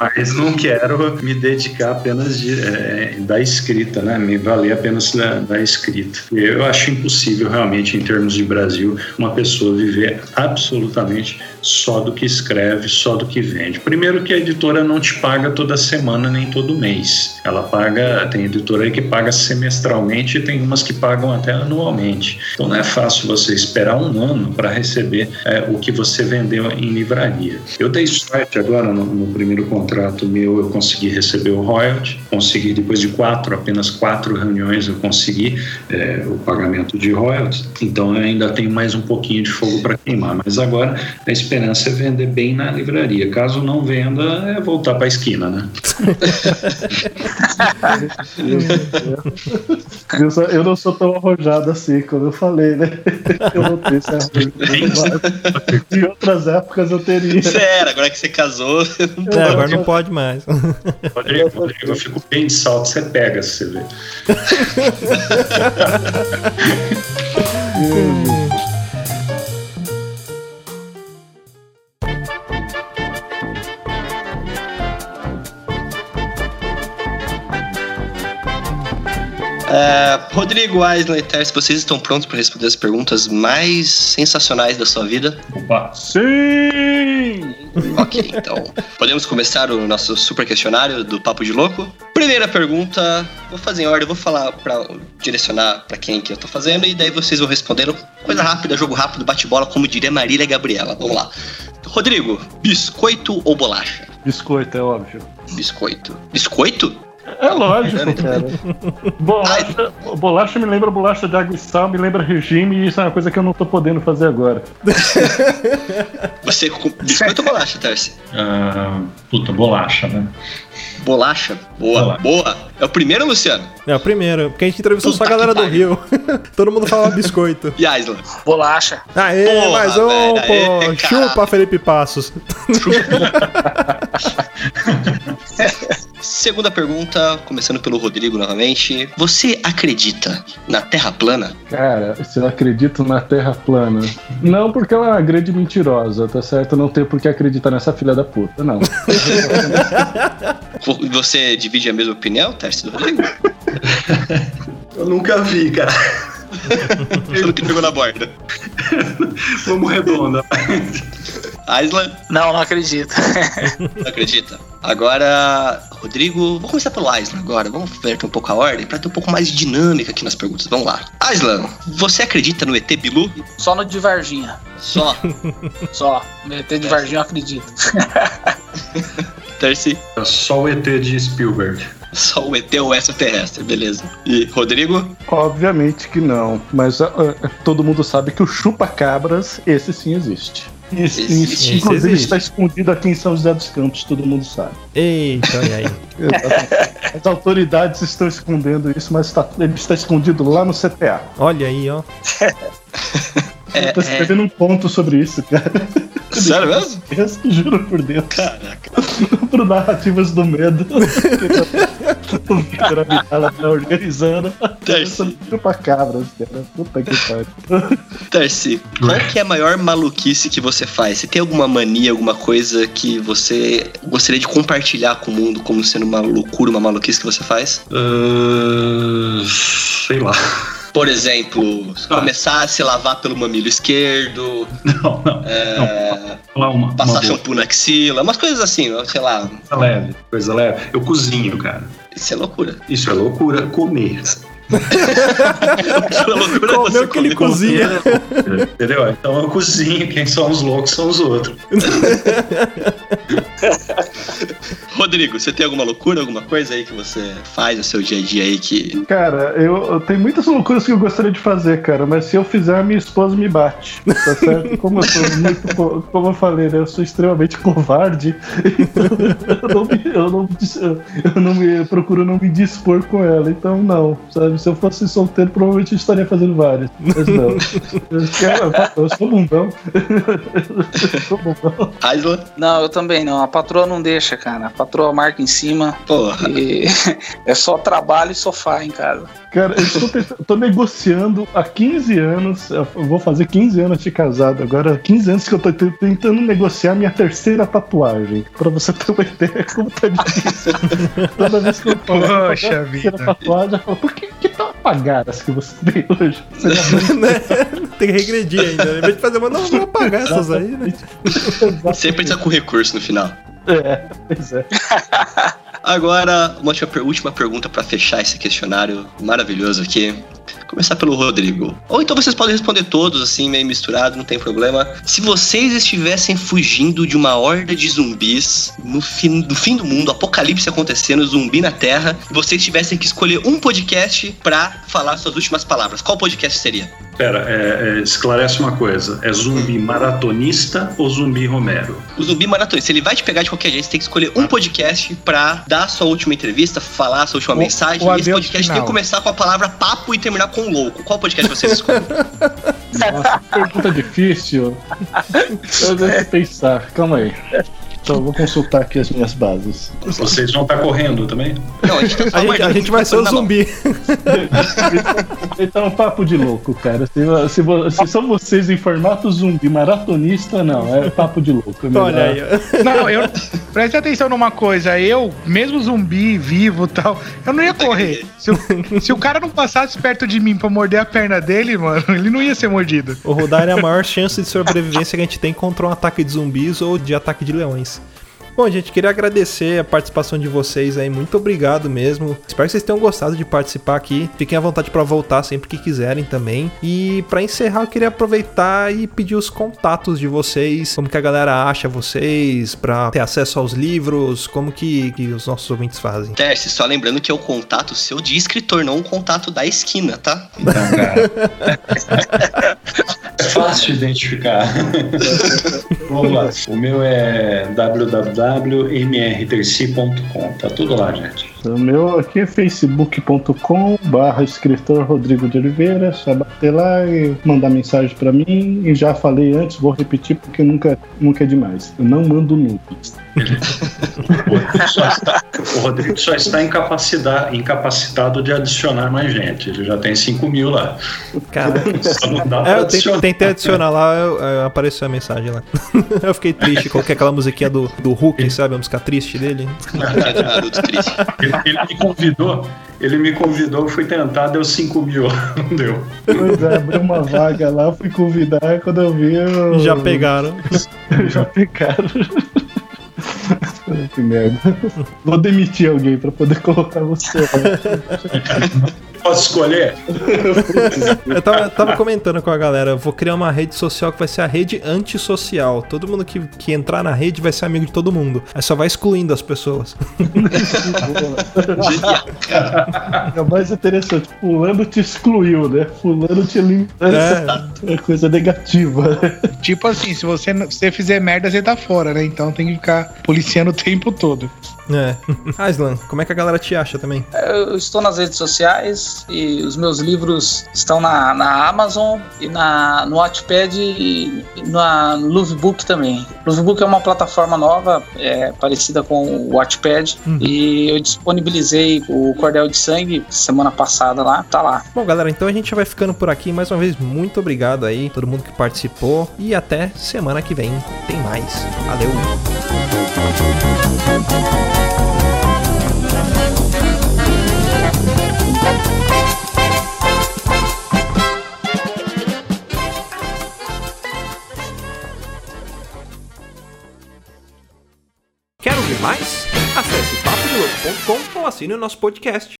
mas não quero me dedicar apenas de, é, da escrita, né, me valer apenas da, da escrita. Eu acho impossível realmente, em termos de Brasil, uma pessoa viver absolutamente só do que escreve, só do que vende. Primeiro que a editora não te paga toda semana nem todo mês. Ela paga, tem editora aí que paga semestralmente e tem umas que pagam até anualmente. Então não é fácil você esperar um ano para receber é, o que você vendeu em livraria. Eu dei sorte agora no, no, primeiro contrato meu, eu consegui receber o royalty, consegui depois de quatro, apenas quatro reuniões eu consegui é, o pagamento de royalties. Então eu ainda tenho mais um pouquinho de fogo para queimar. Mas agora a esperança é vender bem na livraria. Caso não venda, é voltar para a esquina, né? eu, sou, eu não sou tão arrojado assim, como eu falei, né? Eu não tenho esse De outras épocas eu teria. Você era, agora que você casou. É, agora não pode mais. Rodrigo, Rodrigo, eu fico bem de salto, você pega, se você vê. É, Rodrigo, Aislan e Ters, vocês estão prontos para responder as perguntas mais sensacionais da sua vida? Opa! Sim! Ok, então podemos começar o nosso super questionário do Papo de Louco. Primeira pergunta, vou fazer em ordem, vou falar para direcionar para quem que eu tô fazendo e daí vocês vão respondendo. Coisa rápida, jogo rápido, bate-bola, como diria Marília Gabriela. Vamos lá. Rodrigo, biscoito ou bolacha? Biscoito, é óbvio. Biscoito. Biscoito? É lógico, cara. Bolacha, bolacha me lembra bolacha de água e sal, me lembra regime, e isso é uma coisa que eu não tô podendo fazer agora. Você com biscoito ou bolacha, Tarsi? Uh, puta, bolacha, né? Bolacha? Boa, boa. É o primeiro, Luciano? É o primeiro, porque a gente entrevistou puta só a galera do Rio. Todo mundo falava biscoito. E Aislan? Bolacha. Aê, Porra, mais um, velho, pô. Aê, Chupa, Felipe Passos. Segunda pergunta, começando pelo Rodrigo novamente. Você acredita na Terra plana? Cara, se eu acredito na Terra plana. Não, porque ela é uma grande mentirosa, tá certo? Não tem por que acreditar nessa filha da puta, não. Você divide a mesma opinião, Tércio do Rodrigo? eu nunca vi, cara. Pelo que pegou na borda. Vamos redonda. Aislan? Não, não acredito. não acredita? Agora, Rodrigo, vou começar pelo Aislan agora. Vamos ver um pouco a ordem para ter um pouco mais de dinâmica aqui nas perguntas. Vamos lá. Aislan, você acredita no ET Bilu? Só no de Varginha. Só? Só. No ET de Varginha eu acredito. Terci? Só o ET de Spielberg. Só o ET ou extraterrestre, beleza. E Rodrigo? Obviamente que não, mas uh, todo mundo sabe que o chupa-cabras, esse sim existe. Isso, isso, inclusive está escondido aqui em São José dos Campos, todo mundo sabe. Eita, olha aí. As autoridades estão escondendo isso, mas está, ele está escondido lá no CTA. Olha aí, ó. É, Eu tô escrevendo é... um ponto sobre isso, cara. Sério mesmo? Eu juro por Deus. Caraca. Pro Narrativas do Medo. O Victor Abdala tá organizando. Terci. Chupa cabras, cara. Puta que pariu. Terci, qual que é a maior maluquice que você faz? Você tem alguma mania, alguma coisa que você gostaria de compartilhar com o mundo como sendo uma loucura, uma maluquice que você faz? Uh, sei lá. Por exemplo, ah. começar a se lavar pelo mamilo esquerdo. Não, não. É, não. Uma, passar uma shampoo na axila, umas coisas assim, sei lá. Coisa leve, coisa leve. Eu cozinho, cara. Isso é loucura. Isso é loucura. Comer. Comeu que ele cozinha. Entendeu? Então eu cozinho, quem são os loucos são os outros. Rodrigo, você tem alguma loucura, alguma coisa aí que você faz no seu dia a dia aí que. Cara, eu, eu tenho muitas loucuras que eu gostaria de fazer, cara, mas se eu fizer, minha esposa me bate. Tá certo? Como eu sou muito. Como eu falei, né? Eu sou extremamente covarde. eu não, me, eu, não, eu não me. Eu procuro não me dispor com ela. Então, não, sabe? Se eu fosse solteiro, provavelmente eu estaria fazendo várias. Mas não. Eu, eu sou bundão. eu sou bundão. Aisla? Não, eu também não. A patroa não deixa, cara. A patroa marca em cima. Porra. E é só trabalho e sofá em casa. Cara, eu estou tô negociando há 15 anos. Eu vou fazer 15 anos de casado. Agora, 15 anos que eu tô tentando negociar minha terceira tatuagem. Pra você ter uma ideia como tá difícil. Toda vez que eu falo, Poxa vida. tatuagem, eu falo, por que, que tão apagadas que você tem hoje? Você né? Tem que regredir ainda. Né? Em vez de fazer uma, não, vou apagar essas aí, né? Sempre tá com recurso no final. É, pois é. Agora, uma última, última pergunta para fechar esse questionário maravilhoso aqui. Começar pelo Rodrigo. Ou então vocês podem responder todos, assim, meio misturado, não tem problema. Se vocês estivessem fugindo de uma horda de zumbis no fim, no fim do mundo, apocalipse acontecendo, zumbi na Terra, e vocês tivessem que escolher um podcast para falar suas últimas palavras, qual podcast seria? Pera, é, é, esclarece uma coisa. É zumbi maratonista ou zumbi Romero? O zumbi maratonista, ele vai te pegar de qualquer jeito, você tem que escolher um podcast pra dar a sua última entrevista, falar a sua última O- mensagem. o e esse podcast tem final. que começar com a palavra papo e terminar com louco. Qual podcast vocês escolhem? Nossa, que pergunta difícil. Eu devo pensar. Calma aí. Então, eu vou consultar aqui as minhas bases. Vocês vão estar correndo também? Não, a gente, tá A gente, a gente vai ser o na mão. zumbi. Então, papo de louco, cara. Se, se se são vocês em formato zumbi maratonista, não. É papo de louco. é Olha aí. Não, eu. Preste atenção numa coisa. Eu, mesmo zumbi, vivo e tal, eu não ia correr. Se o, se o cara não passasse perto de mim pra morder a perna dele, mano, ele não ia ser mordido. O Rodar é a maior chance de sobrevivência que a gente tem contra um ataque de zumbis ou de ataque de leões. Bom, gente, queria agradecer a participação de vocês aí. Muito obrigado mesmo. Espero que vocês tenham gostado de participar aqui. Fiquem à vontade para voltar sempre que quiserem também. E para encerrar, eu queria aproveitar e pedir os contatos de vocês, como que a galera acha vocês, para ter acesso aos livros, como que, que os nossos ouvintes fazem. Terce, só lembrando que é o contato seu de escritor, não o contato da esquina, tá? Então, cara. É fácil de identificar. Vamos lá. O meu é www.mrterci.com. Tá tudo lá, gente. O meu aqui é facebook.com barra escritor Rodrigo de Oliveira. É só bater lá e mandar mensagem pra mim. E já falei antes, vou repetir porque nunca, nunca é demais. Eu não mando nudes. O Rodrigo só está, incapacitado, incapacitado de adicionar mais gente. Ele já tem 5 mil lá. Cara, É, eu tentei, adicionar. tentei adicionar lá, eu- eu- apareceu a mensagem lá. eu fiquei triste, coloquei aquela musiquinha do, do Hulk, sabe? A música triste dele. Naruto triste. Ele, me convidou, ele me convidou, eu fui tentar, deu 5 mil. Não deu. Pois é, abri uma vaga lá, fui convidar. Quando eu vi, eu... Já pegaram. Já pegaram. que merda. Vou demitir alguém pra poder colocar você. Posso escolher? Eu tava, eu tava comentando com a galera, eu vou criar uma rede social que vai ser a rede antissocial. Todo mundo que, que entrar na rede vai ser amigo de todo mundo. Aí só vai excluindo as pessoas. É o mais interessante. Fulano te excluiu, né? Fulano te eliminou. É. É coisa negativa. Tipo assim, se você, se você fizer merda, você tá fora, né? Então tem que ficar policiando o tempo todo. É. Aslan, como é que a galera te acha também? Eu estou nas redes sociais e os meus livros estão na, na Amazon e na, no Wattpad e na, Lovebook também. Lovebook é uma plataforma nova, é, parecida com o Wattpad, Uhum. e eu disponibilizei o Cordel de Sangue semana passada lá, tá lá. Bom, galera, então a gente vai ficando por aqui. Mais uma vez, muito obrigado aí, todo mundo que participou. E até semana que vem. Tem mais. Valeu! Papodelouco.com ou assine o nosso podcast.